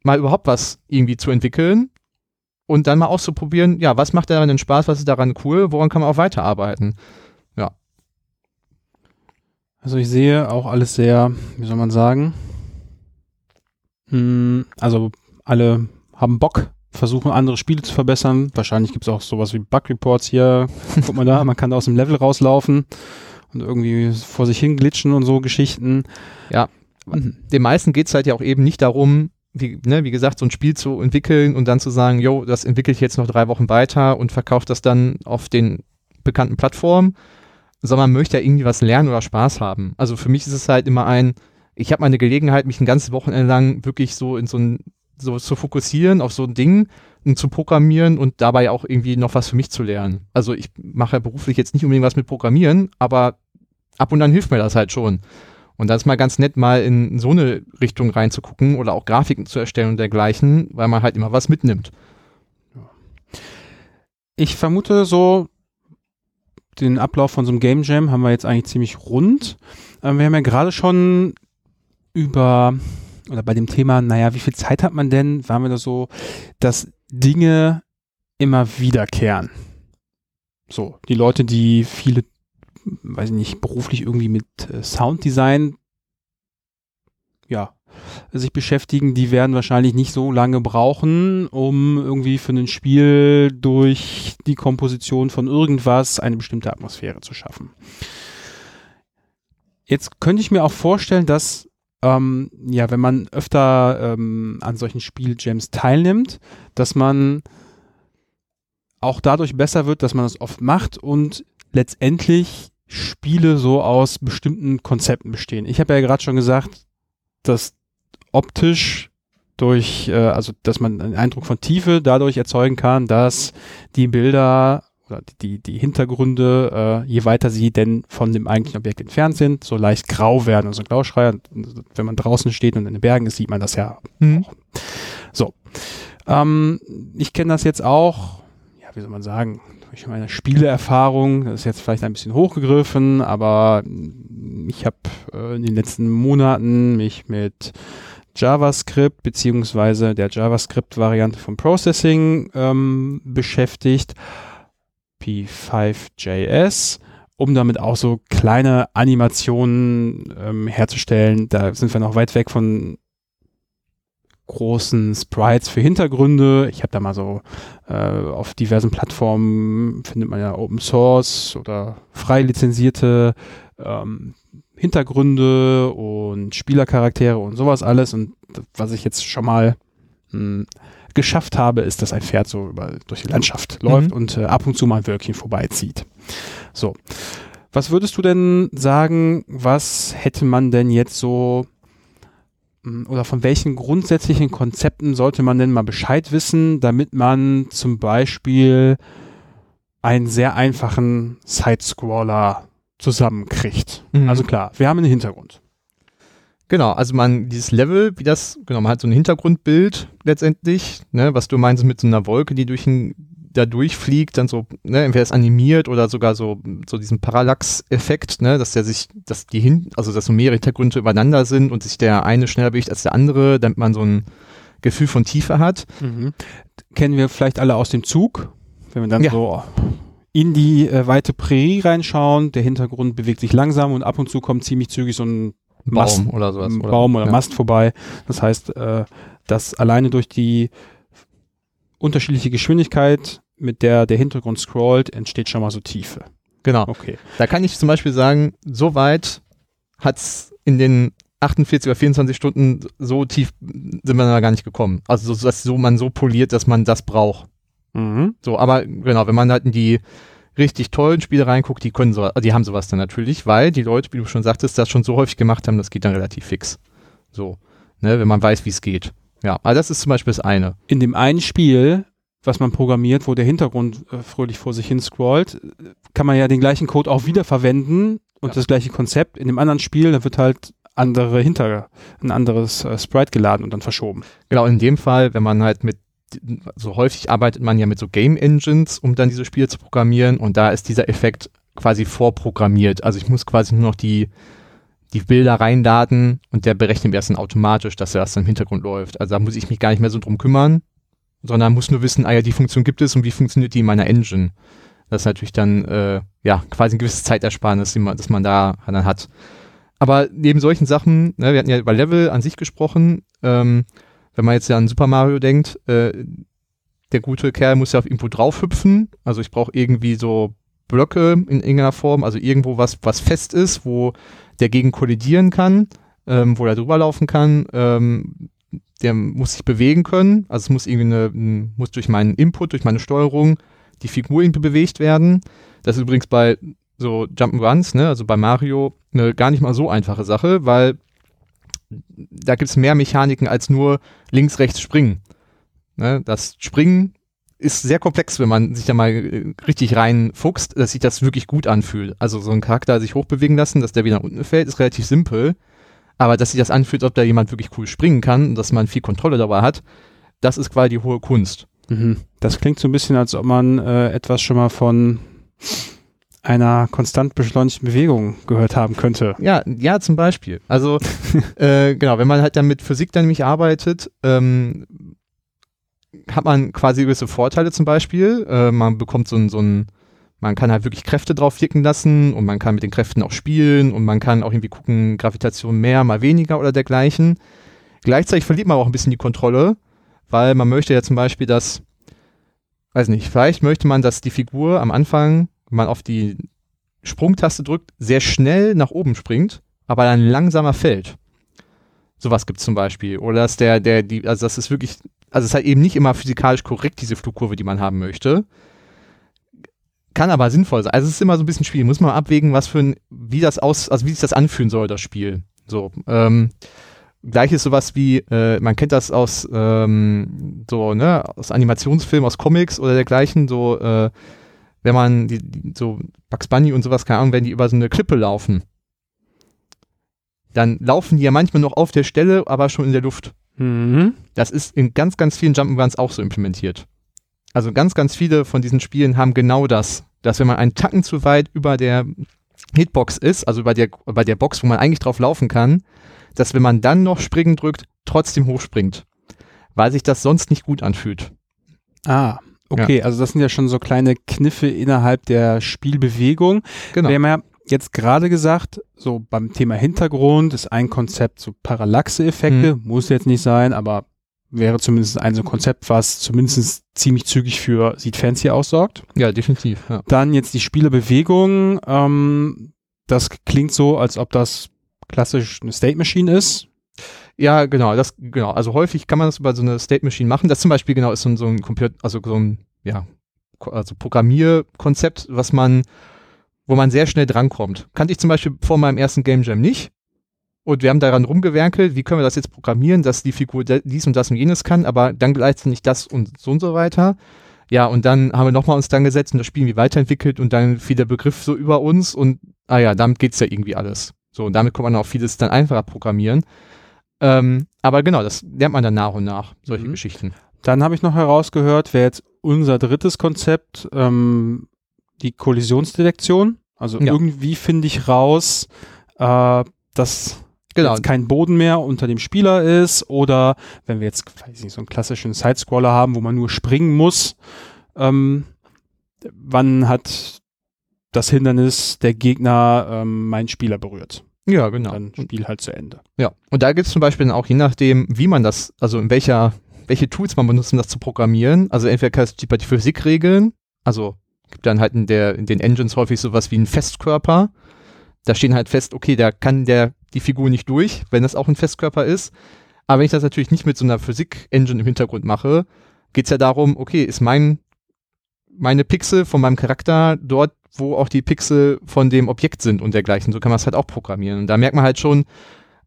mal überhaupt was irgendwie zu entwickeln und dann mal auszuprobieren, ja, was macht daran denn Spaß, was ist daran cool, woran kann man auch weiterarbeiten. Also ich sehe auch alles sehr, wie soll man sagen, hm, also alle haben Bock, versuchen andere Spiele zu verbessern. Wahrscheinlich gibt es auch sowas wie Bug Reports hier. [LAUGHS] Guck mal da, man kann da aus dem Level rauslaufen und irgendwie vor sich hin glitschen und so Geschichten. Ja. Mhm. Den meisten geht es halt ja auch eben nicht darum, wie, ne, wie gesagt, so ein Spiel zu entwickeln und dann zu sagen, yo, das entwickle ich jetzt noch drei Wochen weiter und verkaufe das dann auf den bekannten Plattformen, sondern man möchte ja irgendwie was lernen oder Spaß haben. Also für mich ist es halt immer ein, ich habe mal eine Gelegenheit, mich ein ganzes Wochenende lang wirklich so in so ein, so zu fokussieren auf so ein Ding und zu programmieren und dabei auch irgendwie noch was für mich zu lernen. Also ich mache ja beruflich jetzt nicht unbedingt was mit Programmieren, aber ab und an hilft mir das halt schon. Und das ist mal ganz nett, mal in so eine Richtung reinzugucken oder auch Grafiken zu erstellen und dergleichen, weil man halt immer was mitnimmt. Ich vermute so, den Ablauf von so einem Game Jam haben wir jetzt eigentlich ziemlich rund. Ähm, wir haben ja gerade schon über, oder bei dem Thema, naja, wie viel Zeit hat man denn, waren wir da so, dass Dinge immer wiederkehren. So, die Leute, die viele, weiß ich nicht, beruflich irgendwie mit äh, Sounddesign, ja, sich beschäftigen, die werden wahrscheinlich nicht so lange brauchen, um irgendwie für ein Spiel durch die Komposition von irgendwas eine bestimmte Atmosphäre zu schaffen. Jetzt könnte ich mir auch vorstellen, dass ähm, ja, wenn man öfter ähm, an solchen Spieljams teilnimmt, dass man auch dadurch besser wird, dass man das oft macht und letztendlich Spiele so aus bestimmten Konzepten bestehen. Ich habe ja gerade schon gesagt, dass optisch durch, äh, also dass man einen Eindruck von Tiefe dadurch erzeugen kann, dass die Bilder oder die, die Hintergründe, äh, je weiter sie denn von dem eigentlichen Objekt entfernt sind, so leicht grau werden, also Grauschreier. Wenn man draußen steht und in den Bergen ist, sieht man das ja Mhm. so. Ähm, ich kenne das jetzt auch, ja, wie soll man sagen, durch meine Spieleerfahrung, das ist jetzt vielleicht ein bisschen hochgegriffen, aber ich habe äh, in den letzten Monaten mich mit JavaScript beziehungsweise der JavaScript-Variante von Processing ähm, beschäftigt, P5.js, um damit auch so kleine Animationen ähm, herzustellen. Da sind wir noch weit weg von großen Sprites für Hintergründe. Ich habe da mal so äh, auf diversen Plattformen findet man ja Open Source oder frei lizenzierte ähm, Hintergründe und Spielercharaktere und sowas alles. Und was ich jetzt schon mal mh, hm, geschafft habe, ist, dass ein Pferd so über, durch die Landschaft läuft mhm. und äh, ab und zu mal ein Wölkchen vorbeizieht. So. Was würdest du denn sagen, was hätte man denn jetzt so hm, oder von welchen grundsätzlichen Konzepten sollte man denn mal Bescheid wissen, damit man zum Beispiel einen sehr einfachen Sidescroller zusammenkriegt. Mhm. Also klar, wir haben einen Hintergrund. Genau, also man, dieses Level, wie das, genau, man hat so ein Hintergrundbild letztendlich, ne, was du meinst mit so einer Wolke, die durch ein, da durchfliegt, dann so, ne, entweder ist animiert oder sogar so, so diesen Parallax-Effekt, ne, dass der sich, dass die hin, also dass so mehrere Hintergründe übereinander sind und sich der eine schneller bewegt als der andere, damit man so ein Gefühl von Tiefe hat. Mhm. Kennen wir vielleicht alle aus dem Zug, wenn wir dann ja. so in die äh, weite Prärie reinschauen. Der Hintergrund bewegt sich langsam und ab und zu kommt ziemlich zügig so ein Mast, Baum oder sowas. Oder, Baum oder ja. Mast vorbei. Das heißt, äh, dass alleine durch die unterschiedliche Geschwindigkeit, mit der der Hintergrund scrollt, entsteht schon mal so Tiefe. Genau. Okay. Da kann ich zum Beispiel sagen, so weit hat es in den 48 oder 24 Stunden so tief sind wir da gar nicht gekommen. Also so, dass so man so poliert, dass man das braucht. Mhm. So, aber genau, wenn man halt in die richtig tollen Spiele reinguckt, die können so, die haben sowas dann natürlich, weil die Leute, wie du schon sagtest, das schon so häufig gemacht haben, das geht dann relativ fix. So, ne, wenn man weiß, wie es geht. Ja, aber das ist zum Beispiel das eine. In dem einen Spiel, was man programmiert, wo der Hintergrund äh, fröhlich vor sich hin scrollt, kann man ja den gleichen Code auch wieder verwenden und ja. das gleiche Konzept. In dem anderen Spiel, da wird halt andere hinter ein anderes äh, Sprite geladen und dann verschoben. Genau, in dem Fall, wenn man halt mit so häufig arbeitet man ja mit so Game Engines, um dann diese Spiele zu programmieren und da ist dieser Effekt quasi vorprogrammiert. Also ich muss quasi nur noch die, die Bilder reinladen und der berechnet mir das dann automatisch, dass er erst im Hintergrund läuft. Also da muss ich mich gar nicht mehr so drum kümmern, sondern muss nur wissen, ah ja, die Funktion gibt es und wie funktioniert die in meiner Engine. Das ist natürlich dann, äh, ja, quasi ein gewisses Zeitersparnis, man, das man da dann hat. Aber neben solchen Sachen, ne, wir hatten ja über Level an sich gesprochen, ähm, wenn man jetzt ja an Super Mario denkt, äh, der gute Kerl muss ja auf irgendwo draufhüpfen. Also ich brauche irgendwie so Blöcke in irgendeiner Form, also irgendwo was, was fest ist, wo der gegen kollidieren kann, ähm, wo er drüber laufen kann. Ähm, der muss sich bewegen können. Also es muss irgendwie eine, muss durch meinen Input, durch meine Steuerung die Figur irgendwie bewegt werden. Das ist übrigens bei so Jump'n'Runs, ne, also bei Mario, eine gar nicht mal so einfache Sache, weil da gibt es mehr Mechaniken als nur links, rechts springen. Ne? Das Springen ist sehr komplex, wenn man sich da mal äh, richtig reinfuchst, dass sich das wirklich gut anfühlt. Also so ein Charakter sich hochbewegen lassen, dass der wieder nach unten fällt, ist relativ simpel. Aber dass sich das anfühlt, ob da jemand wirklich cool springen kann und dass man viel Kontrolle dabei hat, das ist quasi die hohe Kunst. Mhm. Das klingt so ein bisschen, als ob man äh, etwas schon mal von einer konstant beschleunigten Bewegung gehört haben könnte. Ja, ja, zum Beispiel. Also [LAUGHS] äh, genau, wenn man halt dann mit Physik dann nämlich arbeitet, ähm, hat man quasi gewisse Vorteile zum Beispiel. Äh, man bekommt so ein, so ein, man kann halt wirklich Kräfte drauf wirken lassen und man kann mit den Kräften auch spielen und man kann auch irgendwie gucken, Gravitation mehr, mal weniger oder dergleichen. Gleichzeitig verliert man auch ein bisschen die Kontrolle, weil man möchte ja zum Beispiel, dass, weiß nicht, vielleicht möchte man, dass die Figur am Anfang man auf die Sprungtaste drückt, sehr schnell nach oben springt, aber dann langsamer fällt. Sowas gibt es zum Beispiel. Oder dass der, der, die, also das ist wirklich, also es ist halt eben nicht immer physikalisch korrekt, diese Flugkurve, die man haben möchte. Kann aber sinnvoll sein. Also es ist immer so ein bisschen schwierig. Muss man abwägen, was für ein, wie das aus, also wie sich das anfühlen soll, das Spiel. So, ähm, Gleiches sowas wie, äh, man kennt das aus ähm, so, ne, aus Animationsfilmen, aus Comics oder dergleichen, so, äh, wenn man die, die, so Bugs Bunny und sowas, keine Ahnung, wenn die über so eine Klippe laufen, dann laufen die ja manchmal noch auf der Stelle, aber schon in der Luft. Mhm. Das ist in ganz, ganz vielen Jump'n'Runs auch so implementiert. Also ganz, ganz viele von diesen Spielen haben genau das, dass wenn man einen Tacken zu weit über der Hitbox ist, also bei der, bei der Box, wo man eigentlich drauf laufen kann, dass wenn man dann noch springen drückt, trotzdem hochspringt. Weil sich das sonst nicht gut anfühlt. Ah, okay. Also das sind ja schon so kleine Kniffe innerhalb der Spielbewegung. Genau. Wir haben ja jetzt gerade gesagt, so beim Thema Hintergrund ist ein Konzept so Parallaxe-Effekte, muss jetzt nicht sein, aber wäre zumindest ein so Konzept, was zumindest ziemlich zügig für Sieht Fancy aussorgt. Ja, definitiv. Ja. Dann jetzt die Spielebewegung. Ähm, das klingt so, als ob das klassisch eine State Machine ist. Ja, genau, das, genau. Also häufig kann man das über so eine State Machine machen. Das zum Beispiel genau ist so ein, so ein Computer, also so ein, ja, also Programmierkonzept, was man, wo man sehr schnell drankommt. Kannte ich zum Beispiel vor meinem ersten Game Jam nicht. Und wir haben daran rumgewerkelt, wie können wir das jetzt programmieren, dass die Figur dies und das und jenes kann, aber dann gleichzeitig das und so und so weiter. Ja, und dann haben wir nochmal uns dann gesetzt und das Spiel irgendwie weiterentwickelt und dann fiel der Begriff so über uns und, ah ja, damit geht's ja irgendwie alles. So, und damit kann man auch vieles dann einfacher programmieren. Ähm, aber genau, das lernt man dann nach und nach, solche Mhm. Geschichten. Dann habe ich noch herausgehört, wäre jetzt unser drittes Konzept, ähm, die Kollisionsdetektion. Also Ja. irgendwie finde ich raus, äh, dass Genau. kein Boden mehr unter dem Spieler ist oder wenn wir jetzt, weiß ich nicht, so einen klassischen Sidescroller haben, wo man nur springen muss, ähm, wann hat das Hindernis der Gegner ähm, meinen Spieler berührt? Ja, genau. Dann Spiel halt zu Ende. Ja, und da gibt es zum Beispiel dann auch je nachdem, wie man das, also in welcher, welche Tools man benutzt, um das zu programmieren. Also entweder kannst du die Physikregeln, also gibt dann halt in, der, in den Engines häufig sowas wie einen Festkörper. Da stehen halt fest, okay, da kann der die Figur nicht durch, wenn das auch ein Festkörper ist. Aber wenn ich das natürlich nicht mit so einer Physik-Engine im Hintergrund mache, geht es ja darum, okay, ist mein, meine Pixel von meinem Charakter dort, wo auch die Pixel von dem Objekt sind und dergleichen. So kann man es halt auch programmieren. Und da merkt man halt schon,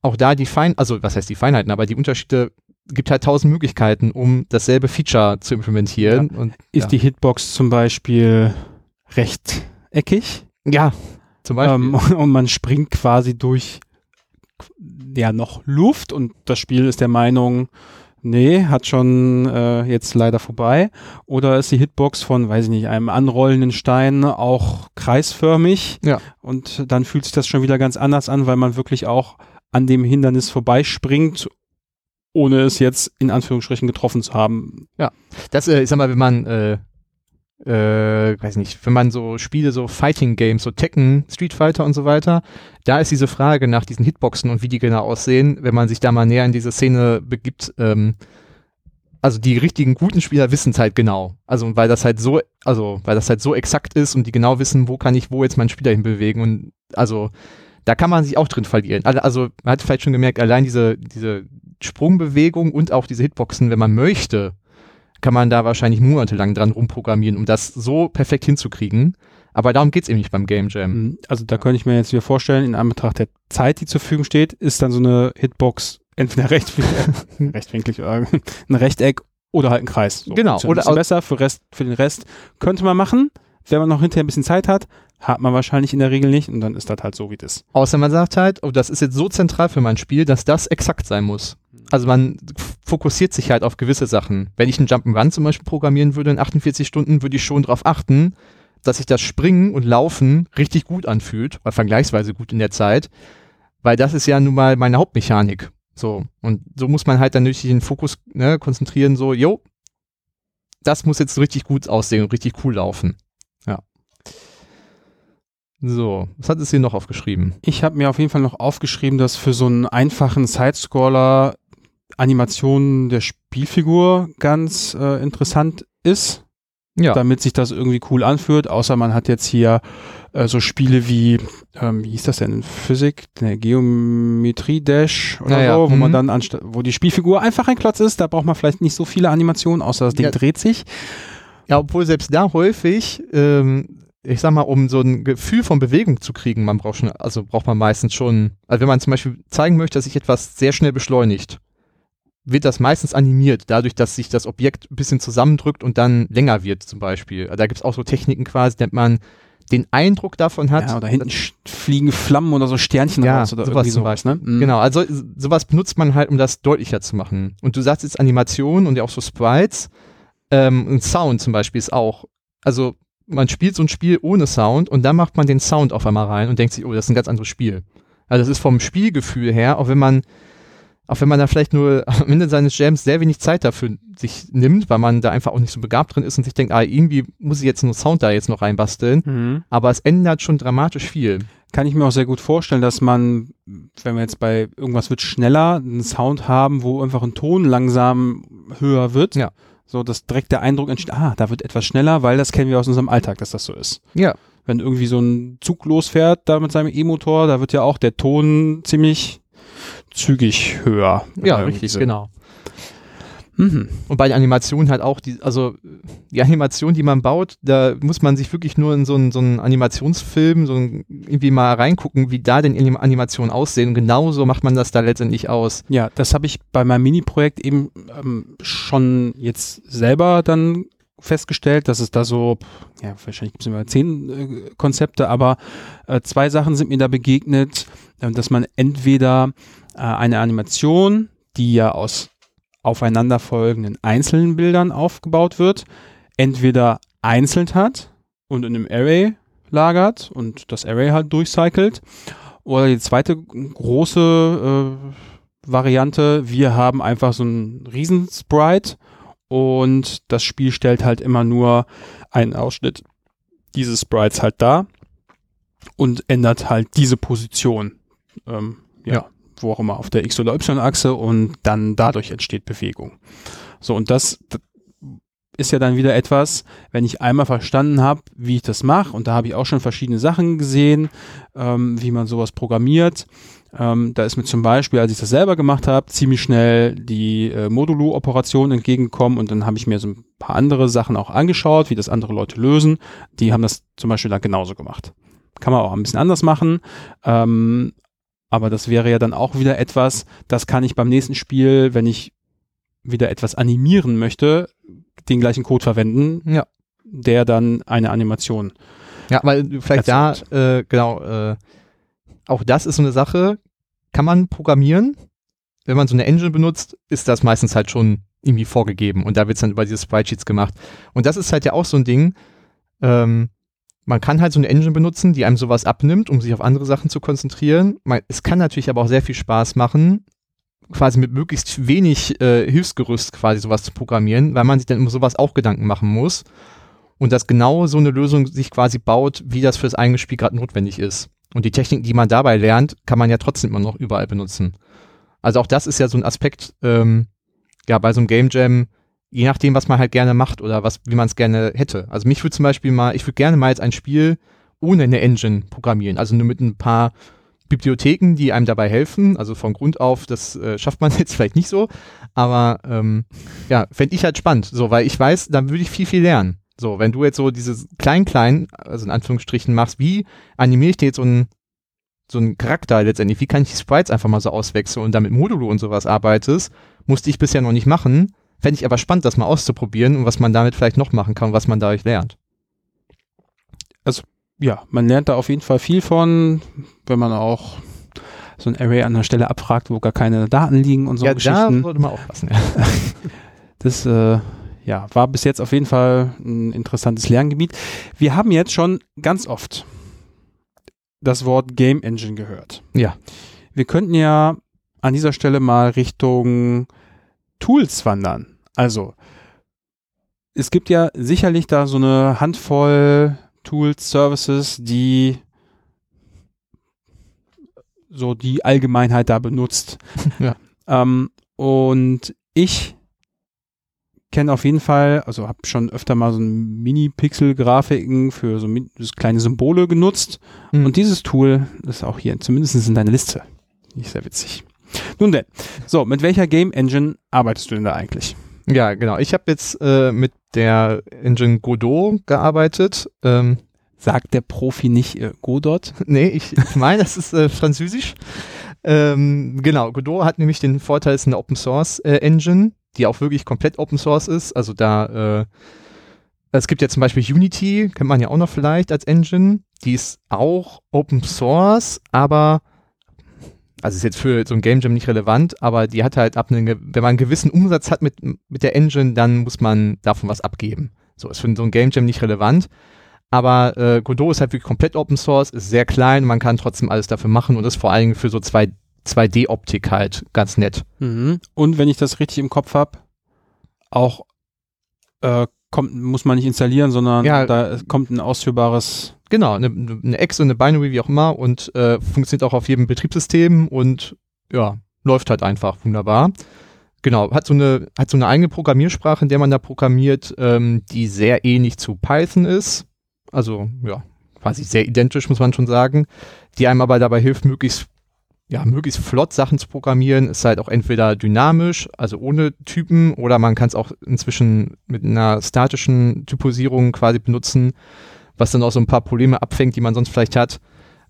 auch da die Fein, also was heißt die Feinheiten, aber die Unterschiede gibt halt tausend Möglichkeiten, um dasselbe Feature zu implementieren. Und Ist ja. die Hitbox zum Beispiel rechteckig? ja, zum Beispiel. Ähm, [LAUGHS] und man springt quasi durch ja noch Luft und das Spiel ist der Meinung, nee, hat schon äh, jetzt leider vorbei. Oder ist die Hitbox von, weiß ich nicht, einem anrollenden Stein auch kreisförmig? Ja. Und dann fühlt sich das schon wieder ganz anders an, weil man wirklich auch an dem Hindernis vorbeispringt, ohne es jetzt in Anführungsstrichen getroffen zu haben. Das, äh, ich sag mal, wenn man, äh, äh, weiß nicht, wenn man so Spiele, so Fighting Games, so Tekken, Street Fighter und so weiter, da ist diese Frage nach diesen Hitboxen und wie die genau aussehen, wenn man sich da mal näher in diese Szene begibt, ähm, also die richtigen guten Spieler wissen es halt genau. Also weil das halt so, also weil das halt so exakt ist und die genau wissen, wo kann ich wo jetzt meinen Spieler hinbewegen und also da kann man sich auch drin verlieren. Also, man hat vielleicht schon gemerkt, allein diese, diese Sprungbewegung und auch diese Hitboxen, wenn man möchte, kann man da wahrscheinlich monatelang dran rumprogrammieren, um das so perfekt hinzukriegen. Aber darum geht's eben nicht beim Game Jam. Mhm. Also da könnte ich mir jetzt wieder vorstellen, in Anbetracht der Zeit, die zur Verfügung steht, ist dann so eine Hitbox entweder rechtwinklig, [LAUGHS] rechtwinklig äh, ein Rechteck oder halt ein Kreis. So, Genau, Oder besser, für, Rest, für den Rest könnte man machen. Wenn man noch hinterher ein bisschen Zeit hat, hat man wahrscheinlich in der Regel nicht und dann ist das halt so, wie das ist. Außer man sagt halt, oh, das ist jetzt so zentral für mein Spiel, dass das exakt sein muss. Also man fokussiert sich halt auf gewisse Sachen. Wenn ich einen Jump'n'Run zum Beispiel programmieren würde in 48 Stunden, würde ich schon darauf achten, dass sich das Springen und Laufen richtig gut anfühlt, oder vergleichsweise gut in der Zeit, weil das ist ja nun mal meine Hauptmechanik. So, und so muss man halt dann natürlich den Fokus ne, konzentrieren, so, jo, das muss jetzt richtig gut aussehen und richtig cool laufen. Ja. So, was hat es hier noch aufgeschrieben? Ich habe mir auf jeden Fall noch aufgeschrieben, dass für so einen einfachen Sidescroller Animation der Spielfigur ganz äh, interessant ist. Ja. damit sich das irgendwie cool anfühlt, außer man hat jetzt hier äh, so Spiele wie, ähm, wie hieß das denn in Physik, der Geometrie Dash oder Naja, so, wo man mhm. dann anstatt, wo die Spielfigur einfach ein Klotz ist, da braucht man vielleicht nicht so viele Animationen, außer das Ding Ja. dreht sich. Ja, obwohl selbst da häufig, ähm, ich sag mal, um so ein Gefühl von Bewegung zu kriegen, man braucht schon, also braucht man meistens schon, also wenn man zum Beispiel zeigen möchte, dass sich etwas sehr schnell beschleunigt, wird das meistens animiert, dadurch, dass sich das Objekt ein bisschen zusammendrückt und dann länger wird, zum Beispiel. Da gibt es auch so Techniken quasi, nennt man den Eindruck davon hat. Ja, oder hinten fliegen Flammen oder so Sternchen ja, raus oder sowas irgendwie sowas, ne? Mhm. Genau, also sowas benutzt man halt, um das deutlicher zu machen. Und du sagst jetzt Animationen und ja auch so Sprites. Ähm, und Sound zum Beispiel ist auch. Also man spielt so ein Spiel ohne Sound und dann macht man den Sound auf einmal rein und denkt sich, oh, das ist ein ganz anderes Spiel. Also das ist vom Spielgefühl her, auch wenn man auch wenn man da vielleicht nur [LAUGHS] am Ende seines Jams sehr wenig Zeit dafür sich nimmt, weil man da einfach auch nicht so begabt drin ist und sich denkt, ah, irgendwie muss ich jetzt einen Sound da jetzt noch reinbasteln. Mhm. Aber es ändert schon dramatisch viel. Kann ich mir auch sehr gut vorstellen, dass man, wenn wir jetzt bei irgendwas wird schneller, einen Sound haben, wo einfach ein Ton langsam höher wird. Ja. So, dass direkt der Eindruck entsteht, ah, da wird etwas schneller, weil das kennen wir aus unserem Alltag, dass das so ist. Ja. Wenn irgendwie so ein Zug losfährt, da mit seinem E-Motor, da wird ja auch der Ton ziemlich zügig höher. Ja, Irgendwie richtig, so. genau. Mhm. Und bei der Animation halt auch, die, also die Animation, die man baut, da muss man sich wirklich nur in so einen, so einen Animationsfilm so ein, irgendwie mal reingucken, wie da denn Anim- Animationen aussehen. Und genauso macht man das da letztendlich aus. Ja, das habe ich bei meinem Mini-Projekt eben ähm, schon jetzt selber dann festgestellt, dass es da so, ja, wahrscheinlich es immer zehn äh, Konzepte, aber äh, zwei Sachen sind mir da begegnet, äh, dass man entweder äh, eine Animation, die ja aus aufeinanderfolgenden einzelnen Bildern aufgebaut wird, entweder einzeln hat und in einem Array lagert und das Array halt durchcycelt, oder die zweite große äh, Variante, wir haben einfach so einen Riesensprite und das Spiel stellt halt immer nur einen Ausschnitt dieses Sprites halt dar und ändert halt diese Position. Ähm, ja, Ja. Wo auch immer, auf der X- oder Y-Achse und dann dadurch entsteht Bewegung. So, und das, ist ja dann wieder etwas, wenn ich einmal verstanden habe, wie ich das mache, und da habe ich auch schon verschiedene Sachen gesehen, ähm, wie man sowas programmiert. Ähm, da ist mir zum Beispiel, als ich das selber gemacht habe, ziemlich schnell die äh, Modulo-Operation entgegengekommen und dann habe ich mir so ein paar andere Sachen auch angeschaut, wie das andere Leute lösen. Die haben das zum Beispiel dann genauso gemacht. Kann man auch ein bisschen anders machen, ähm, aber das wäre ja dann auch wieder etwas, das kann ich beim nächsten Spiel, wenn ich wieder etwas animieren möchte, den gleichen Code verwenden, Ja. der dann eine Animation. Ja, weil vielleicht da, äh, genau, äh, auch das ist so eine Sache, kann man programmieren. Wenn man so eine Engine benutzt, ist das meistens halt schon irgendwie vorgegeben und da wird es dann über diese Sprite-Sheets gemacht. Und das ist halt ja auch so ein Ding, ähm, man kann halt so eine Engine benutzen, die einem sowas abnimmt, um sich auf andere Sachen zu konzentrieren. Man, es kann natürlich aber auch sehr viel Spaß machen, quasi mit möglichst wenig äh, Hilfsgerüst quasi sowas zu programmieren, weil man sich dann um sowas auch Gedanken machen muss und dass genau so eine Lösung sich quasi baut, wie das fürs eigene Spiel gerade notwendig ist. Und die Techniken, die man dabei lernt, kann man ja trotzdem immer noch überall benutzen. Also auch das ist ja so ein Aspekt, ähm, ja, bei so einem Game Jam, je nachdem, was man halt gerne macht oder was, wie man es gerne hätte. Also mich würde zum Beispiel mal, ich würde gerne mal jetzt ein Spiel ohne eine Engine programmieren, also nur mit ein paar Bibliotheken, die einem dabei helfen, also von Grund auf, das äh, schafft man [LAUGHS] jetzt vielleicht nicht so, aber ähm, ja, fände ich halt spannend, so, weil ich weiß, dann würde ich viel, viel lernen. So, wenn du jetzt so dieses klein-klein, also in Anführungsstrichen machst, wie animiere ich dir jetzt so einen so einen Charakter letztendlich, wie kann ich die Sprites einfach mal so auswechseln und damit Modulo und sowas arbeitest, musste ich bisher noch nicht machen, fände ich aber spannend, das mal auszuprobieren und was man damit vielleicht noch machen kann, was man dadurch lernt. Ja, man lernt da auf jeden Fall viel von, wenn man auch so ein Array an der Stelle abfragt, wo gar keine Daten liegen und so ja, Geschichten. da sollte man aufpassen. Ja. [LAUGHS] Das äh, ja, war bis jetzt auf jeden Fall ein interessantes Lerngebiet. Wir haben jetzt schon ganz oft das Wort Game Engine gehört. Ja. Wir könnten ja an dieser Stelle mal Richtung Tools wandern. Also, es gibt ja sicherlich da so eine Handvoll Tools, Services, die so die Allgemeinheit da benutzt. [LAUGHS] Ja. Ähm, und ich kenne auf jeden Fall, also habe schon öfter mal so ein Mini-Pixel-Grafiken für so kleine Symbole genutzt. Mhm. Und dieses Tool ist auch hier zumindest in deiner Liste. Nicht sehr witzig. Nun denn, so, mit welcher Game Engine arbeitest du denn da eigentlich? Ja, genau. Ich habe jetzt äh, mit der Engine Godot gearbeitet. Ähm, Sagt der Profi nicht äh, Godot? [LAUGHS] nee, ich, ich meine, das ist äh, französisch. Ähm, genau, Godot hat nämlich den Vorteil, es ist eine Open Source äh, Engine, die auch wirklich komplett Open Source ist. Also da, äh, Es gibt ja zum Beispiel Unity, kennt man ja auch noch vielleicht als Engine. Die ist auch Open Source, aber also ist jetzt für so ein Game Jam nicht relevant, aber die hat halt ab einem, wenn man einen gewissen Umsatz hat mit, mit der Engine, dann muss man davon was abgeben. So ist für so ein Game Jam nicht relevant. Aber äh, Godot ist halt wirklich komplett Open Source, ist sehr klein, man kann trotzdem alles dafür machen und ist vor allem für so 2, 2D-Optik halt ganz nett. Mhm. Und wenn ich das richtig im Kopf habe, auch äh, kommt, muss man nicht installieren, sondern Ja. da kommt ein ausführbares. Genau, eine, eine Ex und eine Binary, wie auch immer, und äh, funktioniert auch auf jedem Betriebssystem und ja, läuft halt einfach wunderbar. Genau, hat so eine, hat so eine eigene Programmiersprache, in der man da programmiert, ähm, die sehr ähnlich zu Python ist. Also, ja, quasi sehr identisch, muss man schon sagen, die einem aber dabei hilft, möglichst, ja, möglichst flott Sachen zu programmieren. Ist halt auch entweder dynamisch, also ohne Typen, oder man kann es auch inzwischen mit einer statischen Typosierung quasi benutzen, was dann auch so ein paar Probleme abfängt, die man sonst vielleicht hat.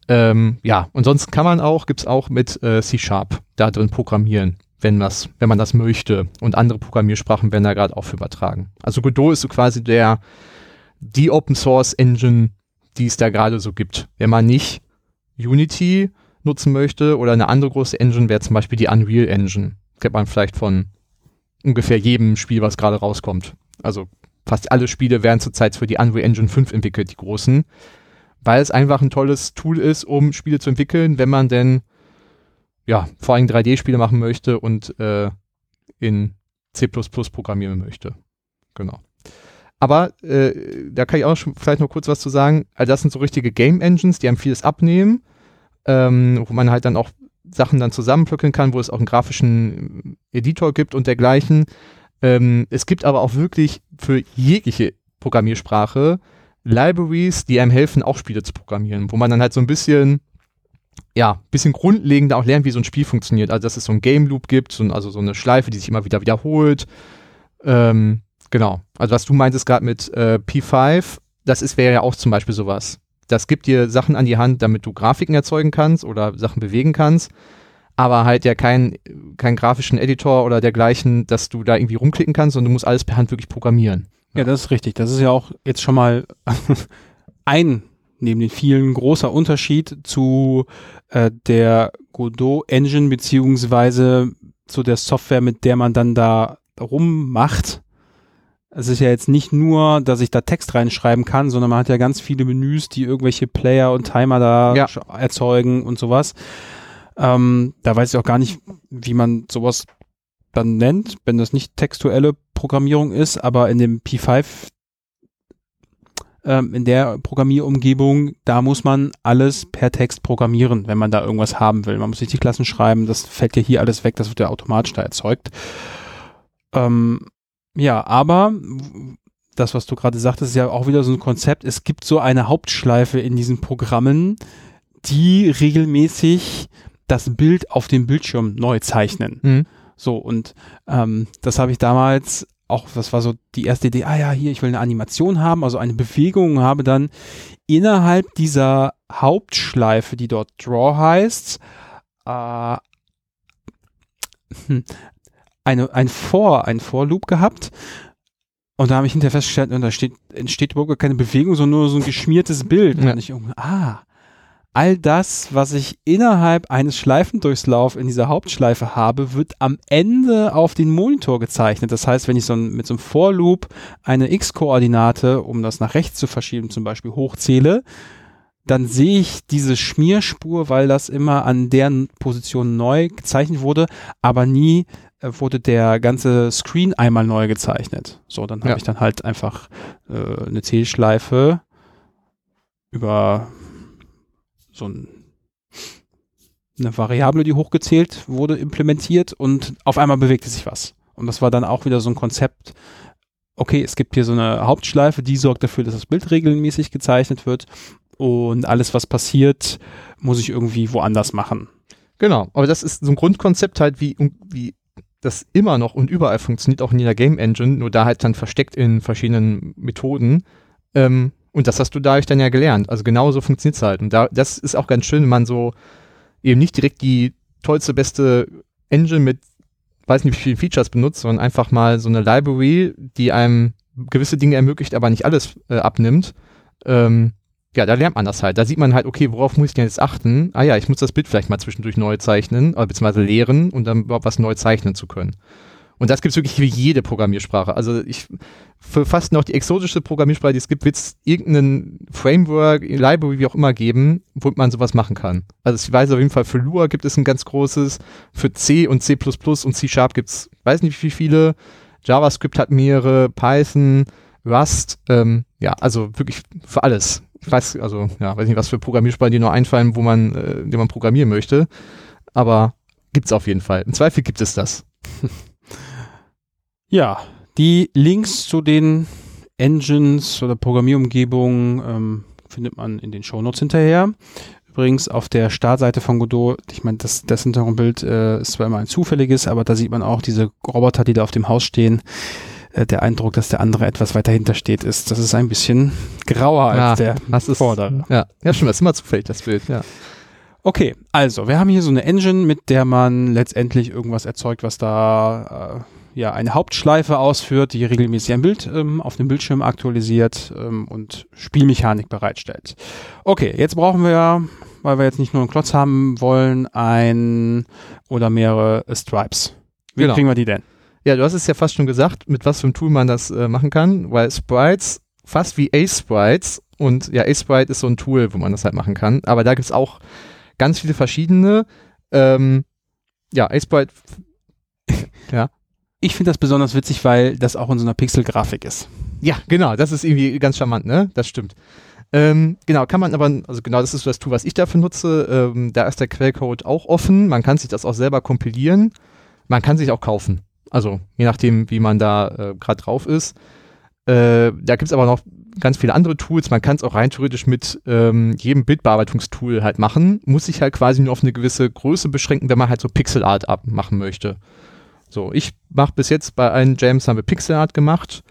Ähm, ja, und sonst kann man auch, gibt's auch mit äh, C-Sharp da drin programmieren, wenn, das, wenn man das möchte. Und andere Programmiersprachen werden da gerade auch für übertragen. Also Godot ist so quasi der, die Open Source Engine, die es da gerade so gibt. Wenn man nicht Unity nutzen möchte oder eine andere große Engine, wäre zum Beispiel die Unreal Engine. Kennt man vielleicht von ungefähr jedem Spiel, was gerade rauskommt. Also fast alle Spiele werden zurzeit für die Unreal Engine 5 entwickelt, die großen, weil es einfach ein tolles Tool ist, um Spiele zu entwickeln, wenn man denn ja vor allem 3D-Spiele machen möchte und äh, in C++ programmieren möchte. Genau. Aber äh, da kann ich auch schon vielleicht noch kurz was zu sagen. Also das sind so richtige Game Engines, die einem vieles abnehmen, ähm, wo man halt dann auch Sachen dann zusammenpflücken kann, wo es auch einen grafischen Editor gibt und dergleichen. Ähm, es gibt aber auch wirklich für jegliche Programmiersprache Libraries, die einem helfen, auch Spiele zu programmieren, wo man dann halt so ein bisschen, ja, bisschen grundlegender auch lernt, wie so ein Spiel funktioniert. Also, dass es so ein Game Loop gibt, so also so eine Schleife, die sich immer wieder wiederholt. Ähm, genau. Also, was du meintest gerade mit äh, P5, das ist, wäre ja auch zum Beispiel sowas. Das gibt dir Sachen an die Hand, damit du Grafiken erzeugen kannst oder Sachen bewegen kannst aber halt ja keinen kein grafischen Editor oder dergleichen, dass du da irgendwie rumklicken kannst, sondern du musst alles per Hand wirklich programmieren. Ja, das ist richtig. Das ist ja auch jetzt schon mal [LAUGHS] ein neben den vielen großer Unterschied zu äh, der Godot Engine beziehungsweise zu der Software, mit der man dann da rummacht. Es ist ja jetzt nicht nur, dass ich da Text reinschreiben kann, sondern man hat ja ganz viele Menüs, die irgendwelche Player und Timer da Ja. erzeugen und sowas. Ähm, da weiß ich auch gar nicht, wie man sowas dann nennt, wenn das nicht textuelle Programmierung ist, aber in dem P5, ähm, in der Programmierumgebung, da muss man alles per Text programmieren, wenn man da irgendwas haben will. Man muss sich die Klassen schreiben, das fällt ja hier alles weg, das wird ja automatisch da erzeugt. Ähm, ja, aber das, was du gerade sagtest, ist ja auch wieder so ein Konzept. Es gibt so eine Hauptschleife in diesen Programmen, die regelmäßig das Bild auf dem Bildschirm neu zeichnen. Mhm. So, und ähm, das habe ich damals auch, das war so die erste Idee, ah ja, hier, ich will eine Animation haben, also eine Bewegung, habe dann innerhalb dieser Hauptschleife, die dort Draw heißt, äh, eine, ein For, ein For-Loop gehabt. Und da habe ich hinterher festgestellt, und da steht, entsteht überhaupt keine Bewegung, sondern nur so ein geschmiertes Bild. Ja. Und ich irgendwie, ah, all das, was ich innerhalb eines Schleifendurchlauf in dieser Hauptschleife habe, wird am Ende auf den Monitor gezeichnet. Das heißt, wenn ich so ein, mit so einem For-Loop eine x-Koordinate, um das nach rechts zu verschieben, zum Beispiel hochzähle, dann sehe ich diese Schmierspur, weil das immer an deren Position neu gezeichnet wurde, aber nie äh, wurde der ganze Screen einmal neu gezeichnet. So, dann habe Ja. ich dann halt einfach äh, eine Zählschleife über so ein, eine Variable, die hochgezählt wurde, implementiert und auf einmal bewegte sich was. Und das war dann auch wieder so ein Konzept, okay, es gibt hier so eine Hauptschleife, die sorgt dafür, dass das Bild regelmäßig gezeichnet wird und alles, was passiert, muss ich irgendwie woanders machen. Genau, aber das ist so ein Grundkonzept halt, wie, wie das immer noch und überall funktioniert, auch in jeder Game Engine, nur da halt dann versteckt in verschiedenen Methoden. Ähm, und das hast du dadurch dann ja gelernt. Also genauso funktioniert es halt. Und da, das ist auch ganz schön, wenn man so eben nicht direkt die tollste, beste Engine mit weiß nicht wie vielen Features benutzt, sondern einfach mal so eine Library, die einem gewisse Dinge ermöglicht, aber nicht alles äh, abnimmt. Ähm, ja, da lernt man das halt. Da sieht man halt, okay, worauf muss ich denn jetzt achten? Ah ja, ich muss das Bild vielleicht mal zwischendurch neu zeichnen, oder beziehungsweise leeren, um dann überhaupt was neu zeichnen zu können. Und das gibt es wirklich für jede Programmiersprache. Also ich, für fast noch die exotischste Programmiersprache, die es gibt, wird es irgendeinen Framework, Library, wie auch immer geben, wo man sowas machen kann. Also ich weiß auf jeden Fall, für Lua gibt es ein ganz großes, für C und C++ und C Sharp gibt es, weiß nicht wie viele, JavaScript hat mehrere, Python, Rust, ähm, ja, also wirklich für alles. Ich weiß, also, ja, weiß nicht, was für Programmiersprachen dir noch einfallen, wo man, äh, den man programmieren möchte. Aber gibt es auf jeden Fall. Im Zweifel gibt es das. [LAUGHS] Ja, die Links zu den Engines oder Programmierumgebungen ähm, findet man in den Shownotes hinterher. Übrigens auf der Startseite von Godot, ich meine, das, das Hintergrundbild äh, ist zwar immer ein zufälliges, aber da sieht man auch diese Roboter, die da auf dem Haus stehen. Äh, der Eindruck, dass der andere etwas weiter hinter steht, ist, das ist ein bisschen grauer als Ja, der das ist, vordere. Ja, ja, stimmt, das ist immer zufällig, das Bild, ja. Okay, also wir haben hier so eine Engine, mit der man letztendlich irgendwas erzeugt, was da äh, ja eine Hauptschleife ausführt, die regelmäßig ein Bild ähm, auf dem Bildschirm aktualisiert ähm, und Spielmechanik bereitstellt. Okay, jetzt brauchen wir, weil wir jetzt nicht nur einen Klotz haben wollen, ein oder mehrere Stripes. Wie Genau. kriegen wir die denn? Ja, du hast es ja fast schon gesagt, mit was für einem Tool man das äh, machen kann, weil Sprites, fast wie A-Sprites, und ja, A-Sprite ist so ein Tool, wo man das halt machen kann, aber da gibt's auch ganz viele verschiedene. Ähm, ja, A-Sprite, [LAUGHS] Ich finde das besonders witzig, weil das auch in so einer Pixel-Grafik ist. ja, genau, das ist irgendwie ganz charmant, ne? Das stimmt. Ähm, genau, kann man aber, also genau, das ist so das Tool, was ich dafür nutze. Ähm, da ist der Quellcode auch offen. Man kann sich das auch selber kompilieren. Man kann sich auch kaufen. Also je nachdem, wie man da äh, gerade drauf ist. Äh, da gibt's aber noch ganz viele andere Tools. Man kann es auch rein theoretisch mit ähm, jedem Bildbearbeitungstool halt machen. Muss sich halt quasi nur auf eine gewisse Größe beschränken, wenn man halt so Pixelart abmachen möchte. So, ich mache bis jetzt bei allen Jams haben wir Pixelart gemacht,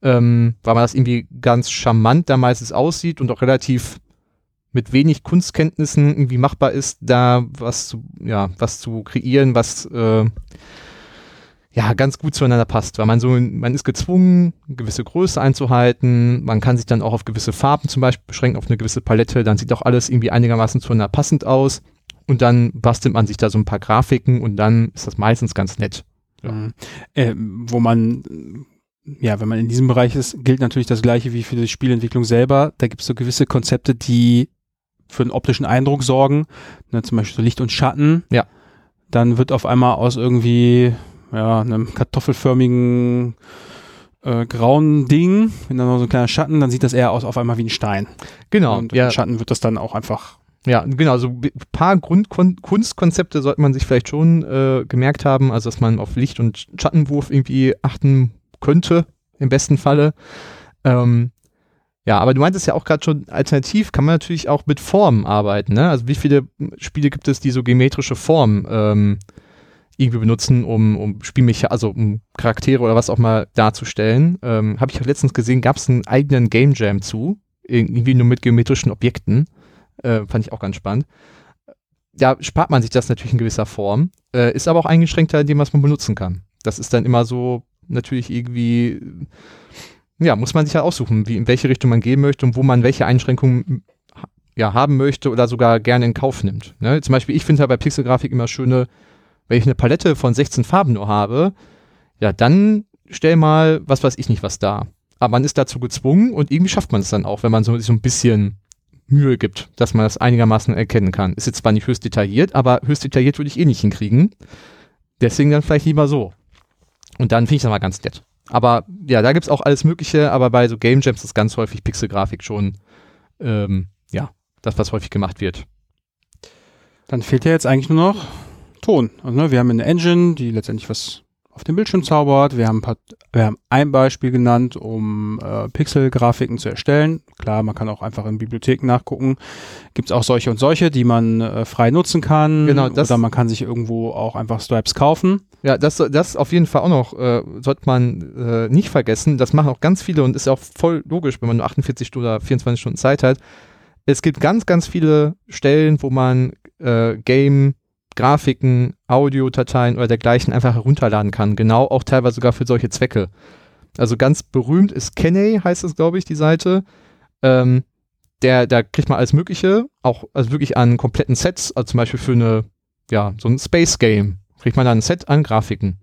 ähm, weil man das irgendwie ganz charmant da meistens aussieht und auch relativ mit wenig Kunstkenntnissen irgendwie machbar ist, da was zu, ja, was zu kreieren, was äh, ja ganz gut zueinander passt, weil man so, man ist gezwungen, gewisse Größe einzuhalten, man kann sich dann auch auf gewisse Farben zum Beispiel beschränken, auf eine gewisse Palette, dann sieht auch alles irgendwie einigermaßen zueinander passend aus. Und dann bastelt man sich da so ein paar Grafiken und dann ist das meistens ganz nett. Ja. Äh, wo man, ja, wenn man in diesem Bereich ist, gilt natürlich das Gleiche wie für die Spielentwicklung selber. Da gibt es so gewisse Konzepte, die für einen optischen Eindruck sorgen. Ne, zum Beispiel so Licht und Schatten. Ja. Dann wird auf einmal aus irgendwie, ja, einem kartoffelförmigen äh, grauen Ding, wenn dann noch so ein kleiner Schatten, dann sieht das eher aus auf einmal wie ein Stein. Genau, Und ja, im Schatten wird das dann auch einfach Ja, genau, so ein paar Grundkunstkonzepte sollte man sich vielleicht schon äh, gemerkt haben, also dass man auf Licht- und Schattenwurf irgendwie achten könnte, im besten Falle. Ähm, ja, aber du meintest ja auch gerade schon, alternativ kann man natürlich auch mit Formen arbeiten. Ne? Also wie viele Spiele gibt es, die so geometrische Formen ähm, irgendwie benutzen, um, um Spielmecha, also um Charaktere oder was auch mal darzustellen? Ähm, Habe ich auch letztens gesehen, gab es einen eigenen Game Jam zu, irgendwie nur mit geometrischen Objekten. Äh, fand ich auch ganz spannend. Ja, spart man sich das natürlich in gewisser Form, äh, ist aber auch eingeschränkter in dem, was man benutzen kann. Das ist dann immer so natürlich irgendwie, ja, muss man sich ja aussuchen, wie, in welche Richtung man gehen möchte und wo man welche Einschränkungen ha- ja, haben möchte oder sogar gerne in Kauf nimmt. Ne? Zum Beispiel, ich finde ja bei Pixelgrafik immer schöne, wenn ich eine Palette von 16 Farben nur habe, ja, dann stell mal, was weiß ich nicht, was da. Aber man ist dazu gezwungen und irgendwie schafft man es dann auch, wenn man so, so ein bisschen Mühe gibt, dass man das einigermaßen erkennen kann. Ist jetzt zwar nicht höchst detailliert, aber höchst detailliert würde ich eh nicht hinkriegen. Deswegen dann vielleicht lieber so. Und dann finde ich das mal ganz nett. Aber ja, da gibt's auch alles Mögliche, aber bei so Game Jams ist ganz häufig Pixelgrafik schon, ähm, ja, das, was häufig gemacht wird. Dann fehlt ja jetzt eigentlich nur noch Ton. Also, ne, wir haben eine Engine, die letztendlich was auf dem Bildschirm zaubert. Wir haben, ein paar, wir haben ein Beispiel genannt, um äh, Pixel-Grafiken zu erstellen. Klar, man kann auch einfach in Bibliotheken nachgucken. Gibt es auch solche und solche, die man äh, frei nutzen kann. Genau, das- Oder man kann sich irgendwo auch einfach Stripes kaufen. Ja, das, das auf jeden Fall auch noch, äh, sollte man äh, nicht vergessen. Das machen auch ganz viele und ist auch voll logisch, wenn man nur 48 Stunden oder 24 Stunden Zeit hat. Es gibt ganz, ganz viele Stellen, wo man äh, Game, Grafiken, Audiodateien oder dergleichen einfach herunterladen kann. Genau auch teilweise sogar für solche Zwecke. Also ganz berühmt ist Kenney, heißt es, glaube ich, die Seite. Ähm, der, da kriegt man alles Mögliche, auch also wirklich an kompletten Sets, also zum Beispiel für eine, ja, so ein Space Game, kriegt man dann ein Set an Grafiken.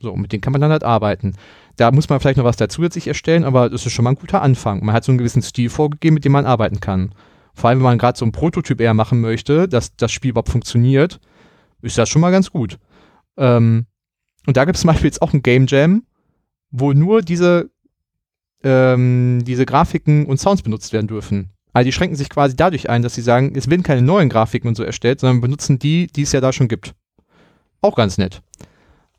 So, mit denen kann man dann halt arbeiten. Da muss man vielleicht noch was dazu zusätzlich erstellen, aber das ist schon mal ein guter Anfang. Man hat so einen gewissen Stil vorgegeben, mit dem man arbeiten kann. Vor allem, wenn man gerade so ein Prototyp eher machen möchte, dass das Spiel überhaupt funktioniert, ist das schon mal ganz gut. Ähm, und da gibt es zum Beispiel jetzt auch ein Game Jam, wo nur diese, ähm, diese Grafiken und Sounds benutzt werden dürfen. Also die schränken sich quasi dadurch ein, dass sie sagen, es werden keine neuen Grafiken und so erstellt, sondern benutzen die, die es ja da schon gibt. Auch ganz nett.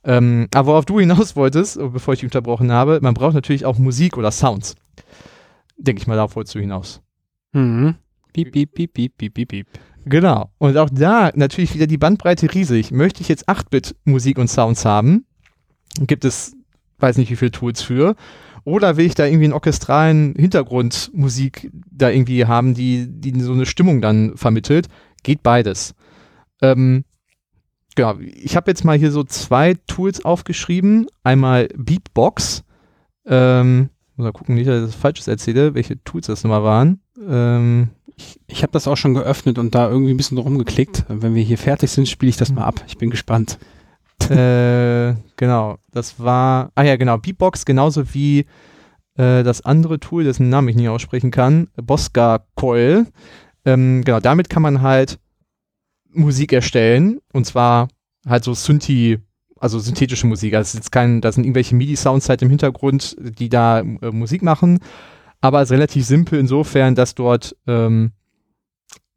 Ähm, aber worauf du hinaus wolltest, bevor ich dich unterbrochen habe, man braucht natürlich auch Musik oder Sounds. Denke ich mal, darauf wolltest du hinaus. Mhm. Piep, piep, piep, piep, piep, piep, piep. Genau. Und auch da natürlich wieder die Bandbreite riesig. Möchte ich jetzt 8-Bit Musik und Sounds haben? Gibt es, weiß nicht wie viele Tools für. Oder will ich da irgendwie einen orchestralen Hintergrundmusik da irgendwie haben, die, die so eine Stimmung dann vermittelt? Geht beides. Ähm, genau. Ich habe jetzt mal hier so zwei Tools aufgeschrieben. Einmal Beatbox. Ähm, muss mal gucken, nicht, dass ich das Falsches erzähle, welche Tools das nochmal waren. Ähm, Ich, ich habe das auch schon geöffnet und da irgendwie ein bisschen rumgeklickt. Wenn wir hier fertig sind, spiele ich das mal ab. Ich bin gespannt. äh, genau, das war, ah ja, genau, Beatbox, genauso wie äh, das andere Tool, dessen Namen ich nicht aussprechen kann, Bosca Coil. Ähm, genau, damit kann man halt Musik erstellen und zwar halt so Synthi, also synthetische Musik. Also jetzt kein, da sind irgendwelche MIDI-Sounds halt im Hintergrund, die da äh, Musik machen, aber es ist relativ simpel insofern, dass dort ähm,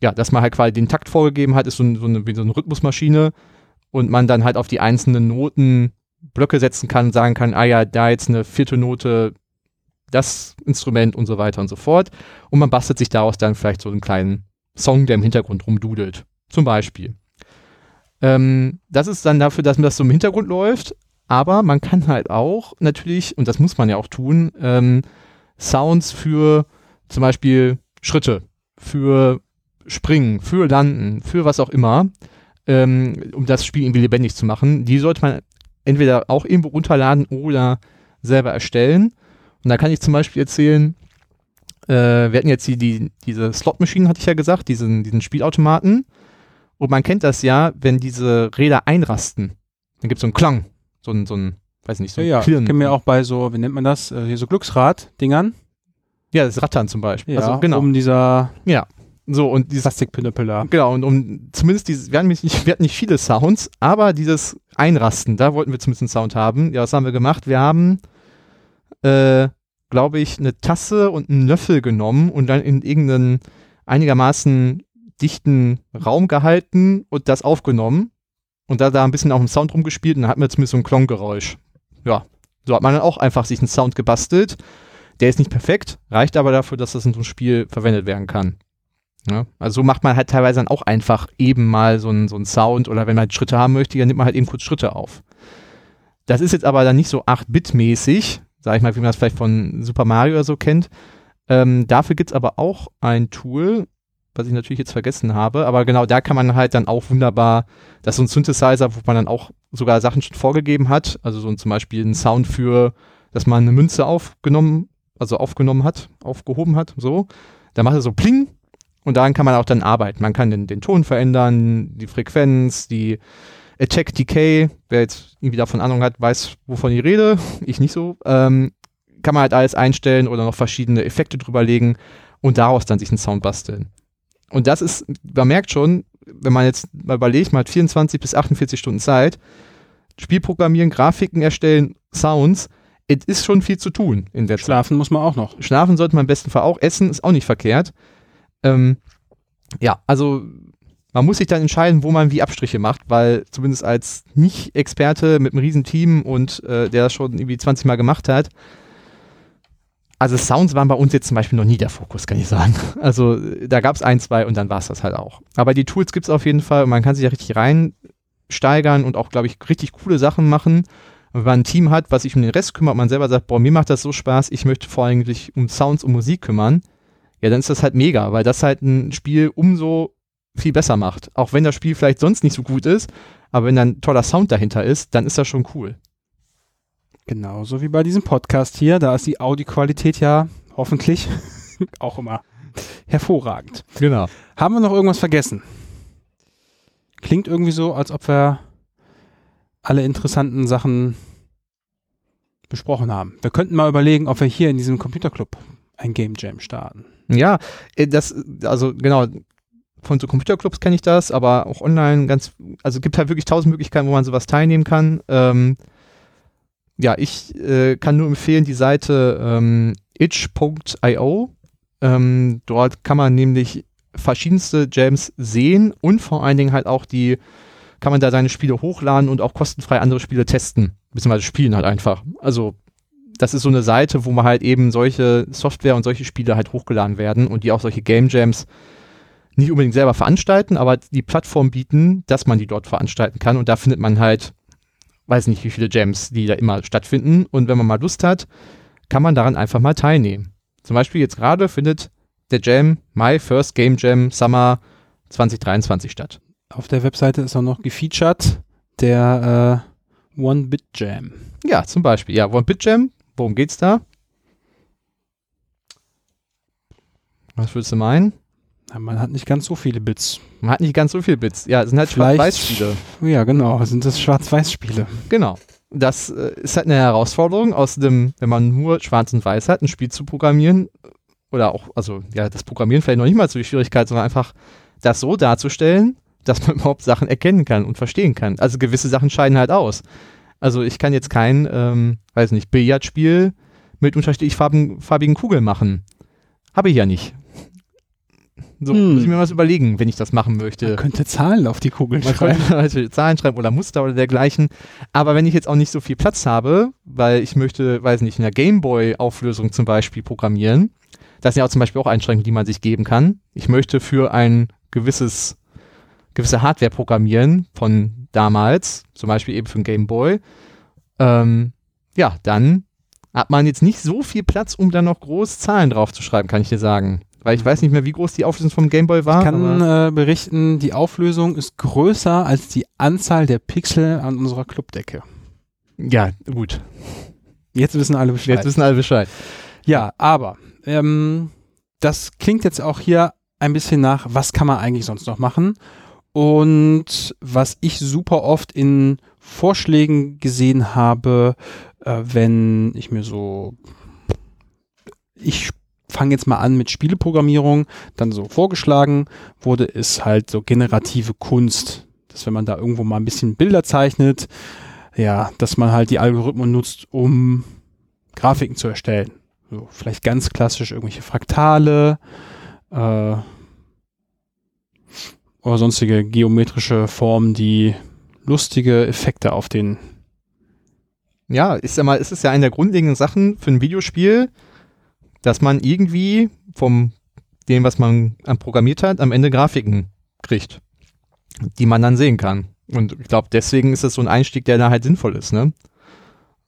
ja, dass man halt quasi den Takt vorgegeben hat, ist so, so, eine, wie so eine Rhythmusmaschine und man dann halt auf die einzelnen Noten Blöcke setzen kann und sagen kann, ah ja, da jetzt eine vierte Note, das Instrument und so weiter und so fort. Und man bastelt sich daraus dann vielleicht so einen kleinen Song, der im Hintergrund rumdudelt. Zum Beispiel. Ähm, das ist dann dafür, dass das so im Hintergrund läuft, aber man kann halt auch natürlich, und das muss man ja auch tun, ähm, Sounds für zum Beispiel Schritte, für Springen, für Landen, für was auch immer, ähm, um das Spiel irgendwie lebendig zu machen, die sollte man entweder auch irgendwo runterladen oder selber erstellen. Und da kann ich zum Beispiel erzählen, äh, wir hatten jetzt die, die, diese Slot-Maschinen, hatte ich ja gesagt, diesen, diesen Spielautomaten. Und man kennt das ja, wenn diese Räder einrasten, dann gibt es so einen Klang, so ein, so ein, weiß nicht, so Ja, ja. Kennen wir auch bei so, wie nennt man das? Äh, Hier so Glücksrad-Dingern. Ja, das Rattern zum Beispiel. Ja, also genau. um dieser ja. So, und dieses Plastikpinöppel da. Genau, und um zumindest dieses, wir hatten nicht, wir hatten nicht viele Sounds, aber dieses Einrasten, da wollten wir zumindest einen Sound haben. Ja, was haben wir gemacht? Wir haben, äh, glaube ich, eine Tasse und einen Löffel genommen und dann in irgendeinen einigermaßen dichten Raum gehalten und das aufgenommen. Und da da ein bisschen auch im Sound rumgespielt und dann hatten wir zumindest so ein Klonggeräusch. Ja, so hat man dann auch einfach sich einen Sound gebastelt. Der ist nicht perfekt, reicht aber dafür, dass das in so einem Spiel verwendet werden kann. Ja, also so macht man halt teilweise dann auch einfach eben mal so einen so einen Sound oder wenn man halt Schritte haben möchte, dann nimmt man halt eben kurz Schritte auf. Das ist jetzt aber dann nicht so 8-Bit-mäßig, sag ich mal, wie man das vielleicht von Super Mario oder so kennt. Ähm, dafür gibt's aber auch ein Tool, was ich natürlich jetzt vergessen habe, aber genau da kann man halt dann auch wunderbar, das ist so ein Synthesizer, wo man dann auch sogar Sachen schon vorgegeben hat, also so ein, zum Beispiel einen Sound für, dass man eine Münze aufgenommen, also aufgenommen hat, aufgehoben hat, so. Da macht er so Pling und daran kann man auch dann arbeiten. Man kann den, den Ton verändern, die Frequenz, die Attack Decay. Wer jetzt irgendwie davon Ahnung hat, weiß, wovon ich rede. Ich nicht so. Ähm, kann man halt alles einstellen oder noch verschiedene Effekte drüberlegen und daraus dann sich einen Sound basteln. Und das ist, man merkt schon, wenn man jetzt mal überlegt, man hat 24 bis 48 Stunden Zeit, Spiel programmieren, Grafiken erstellen, Sounds, es ist schon viel zu tun in der Zeit. Schlafen muss man auch noch. Schlafen sollte man im besten Fall auch. Essen ist auch nicht verkehrt. Ähm, ja, also man muss sich dann entscheiden, wo man wie Abstriche macht, weil zumindest als Nicht-Experte mit einem riesen Team und äh, der das schon irgendwie 20 Mal gemacht hat, also Sounds waren bei uns jetzt zum Beispiel noch nie der Fokus, kann ich sagen. Also da gab es ein, zwei und dann war es das halt auch. Aber die Tools gibt es auf jeden Fall und man kann sich ja richtig reinsteigern und auch, glaube ich, richtig coole Sachen machen. Wenn man ein Team hat, was sich um den Rest kümmert, man selber sagt, boah, mir macht das so Spaß, ich möchte vor allem sich um Sounds und Musik kümmern, ja, dann ist das halt mega, weil das halt ein Spiel umso viel besser macht. Auch wenn das Spiel vielleicht sonst nicht so gut ist, aber wenn dann toller Sound dahinter ist, dann ist das schon cool. Genauso wie bei diesem Podcast hier. Da ist die Audioqualität ja hoffentlich [LAUGHS] auch immer hervorragend. Genau. Haben wir noch irgendwas vergessen? Klingt irgendwie so, als ob wir alle interessanten Sachen besprochen haben. Wir könnten mal überlegen, ob wir hier in diesem Computerclub ein Game Jam starten. Ja, äh, das, also genau, von so Computerclubs kenne ich das, aber auch online ganz, also gibt halt wirklich tausend Möglichkeiten, wo man sowas teilnehmen kann. Ähm, ja, ich äh, kann nur empfehlen die Seite ähm, itch.io. Ähm, dort kann man nämlich verschiedenste Jams sehen und vor allen Dingen halt auch die, kann man da seine Spiele hochladen und auch kostenfrei andere Spiele testen, beziehungsweise spielen halt einfach. Also das ist so eine Seite, wo man halt eben solche Software und solche Spiele halt hochgeladen werden und die auch solche Game Jams nicht unbedingt selber veranstalten, aber die Plattform bieten, dass man die dort veranstalten kann und da findet man halt, weiß nicht wie viele Jams, die da immer stattfinden und wenn man mal Lust hat, kann man daran einfach mal teilnehmen. Zum Beispiel jetzt gerade findet der Jam My First Game Jam Summer 2023 statt. Auf der Webseite ist auch noch gefeatured der äh, One-Bit Jam. Ja, zum Beispiel. Ja, One-Bit Jam. Worum geht's da? Was würdest du meinen? Man hat nicht ganz so viele Bits. Man hat nicht ganz so viele Bits. Ja, es sind halt Schwarz-Weiß-Spiele. Ja, genau. Sind das Schwarz-Weiß-Spiele? Genau. Das äh, ist halt eine Herausforderung, aus dem, wenn man nur Schwarz und Weiß hat, ein Spiel zu programmieren. Oder auch, also ja, das Programmieren vielleicht noch nicht mal so die Schwierigkeit, sondern einfach das so darzustellen, dass man [LAUGHS] überhaupt Sachen erkennen kann und verstehen kann. Also gewisse Sachen scheiden halt aus. Also ich kann jetzt kein, ähm, weiß nicht, Billardspiel mit unterschiedlich farbigen, farbigen Kugeln machen. Habe ich ja nicht. So, Hm. muss ich mir was überlegen, wenn ich das machen möchte. Man könnte Zahlen auf die Kugel Man schreiben. könnte [LAUGHS] natürlich Zahlen schreiben oder Muster oder dergleichen. Aber wenn ich jetzt auch nicht so viel Platz habe, weil ich möchte, weiß nicht, in der Gameboy-Auflösung zum Beispiel programmieren, das sind ja auch zum Beispiel auch Einschränkungen, die man sich geben kann. Ich möchte für ein gewisses, gewisse Hardware programmieren von damals, zum Beispiel eben für ein Gameboy. Ähm, ja, dann hat man jetzt nicht so viel Platz, um da noch groß Zahlen drauf zu schreiben, kann ich dir sagen. Weil ich weiß nicht mehr, wie groß die Auflösung vom Gameboy war. Ich kann äh, berichten, die Auflösung ist größer als die Anzahl der Pixel an unserer Clubdecke. ja, gut. Jetzt wissen alle Bescheid. Jetzt wissen alle Bescheid. Ja, aber ähm, das klingt jetzt auch hier ein bisschen nach, was kann man eigentlich sonst noch machen? Und was ich super oft in Vorschlägen gesehen habe, äh, wenn ich mir so, ich fange jetzt mal an mit Spieleprogrammierung, dann so vorgeschlagen wurde, ist halt so generative Kunst. Dass wenn man da irgendwo mal ein bisschen Bilder zeichnet, ja, dass man halt die Algorithmen nutzt, um Grafiken zu erstellen. So, vielleicht ganz klassisch irgendwelche Fraktale äh, oder sonstige geometrische Formen, die lustige Effekte auf den. Ja, ist ja mal, es ist ja eine der grundlegenden Sachen für ein Videospiel, dass man irgendwie vom dem, was man an programmiert hat, am Ende Grafiken kriegt, die man dann sehen kann. Und ich glaube, deswegen ist das so ein Einstieg, der da halt sinnvoll ist, ne?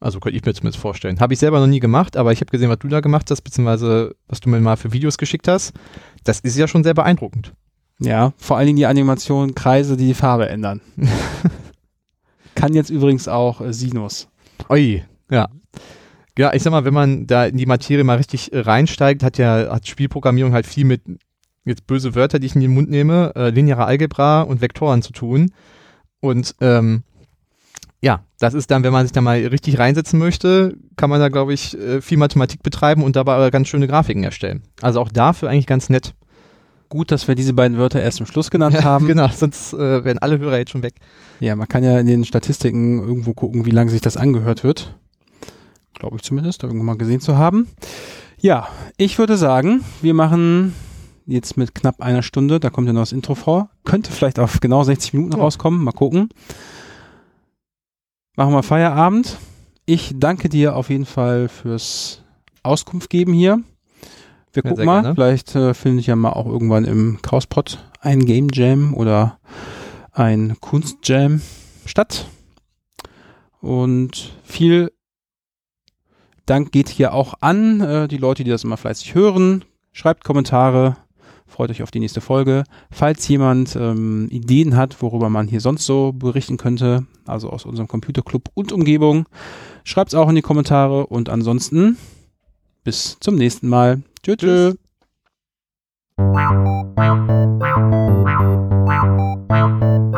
Also könnte ich mir zumindest vorstellen. Habe ich selber noch nie gemacht, aber ich habe gesehen, was du da gemacht hast, beziehungsweise was du mir mal für Videos geschickt hast. Das ist ja schon sehr beeindruckend. Ja, vor allen Dingen die Animation, Kreise, die die Farbe ändern. [LAUGHS] Kann jetzt übrigens auch äh, Sinus. Ui, ja. Ja, ich sag mal, wenn man da in die Materie mal richtig äh, reinsteigt, hat ja hat Spielprogrammierung halt viel mit jetzt böse Wörter, die ich in den Mund nehme, äh, lineare Algebra und Vektoren zu tun. Und ähm, ja, das ist dann, wenn man sich da mal richtig reinsetzen möchte, kann man da, glaube ich, äh, viel Mathematik betreiben und dabei aber ganz schöne Grafiken erstellen. Also auch dafür eigentlich ganz nett. Gut, dass wir diese beiden Wörter erst zum Schluss genannt [LAUGHS] haben. genau, sonst äh, wären alle Hörer jetzt schon weg. Ja, man kann ja in den Statistiken irgendwo gucken, wie lange sich das angehört wird. Glaube ich zumindest, da irgendwo mal gesehen zu haben. Ja, ich würde sagen, wir machen jetzt mit knapp einer Stunde, da kommt ja noch das Intro vor. Könnte vielleicht auf genau 60 Minuten Ja. rauskommen, mal gucken. Machen wir Feierabend. Ich danke dir auf jeden Fall fürs Auskunft geben hier. Wir Ja, gucken mal, gerne. vielleicht äh, finde ich ja mal auch irgendwann im Krauspot ein Game Jam oder ein Kunstjam statt. Und viel Dank geht hier auch an äh, die Leute, die das immer fleißig hören. Schreibt Kommentare, freut euch auf die nächste Folge. Falls jemand ähm, Ideen hat, worüber man hier sonst so berichten könnte, also aus unserem Computerclub und Umgebung, schreibt es auch in die Kommentare und ansonsten bis zum nächsten Mal. Tschö, tschö. Tschüss. Tschüss.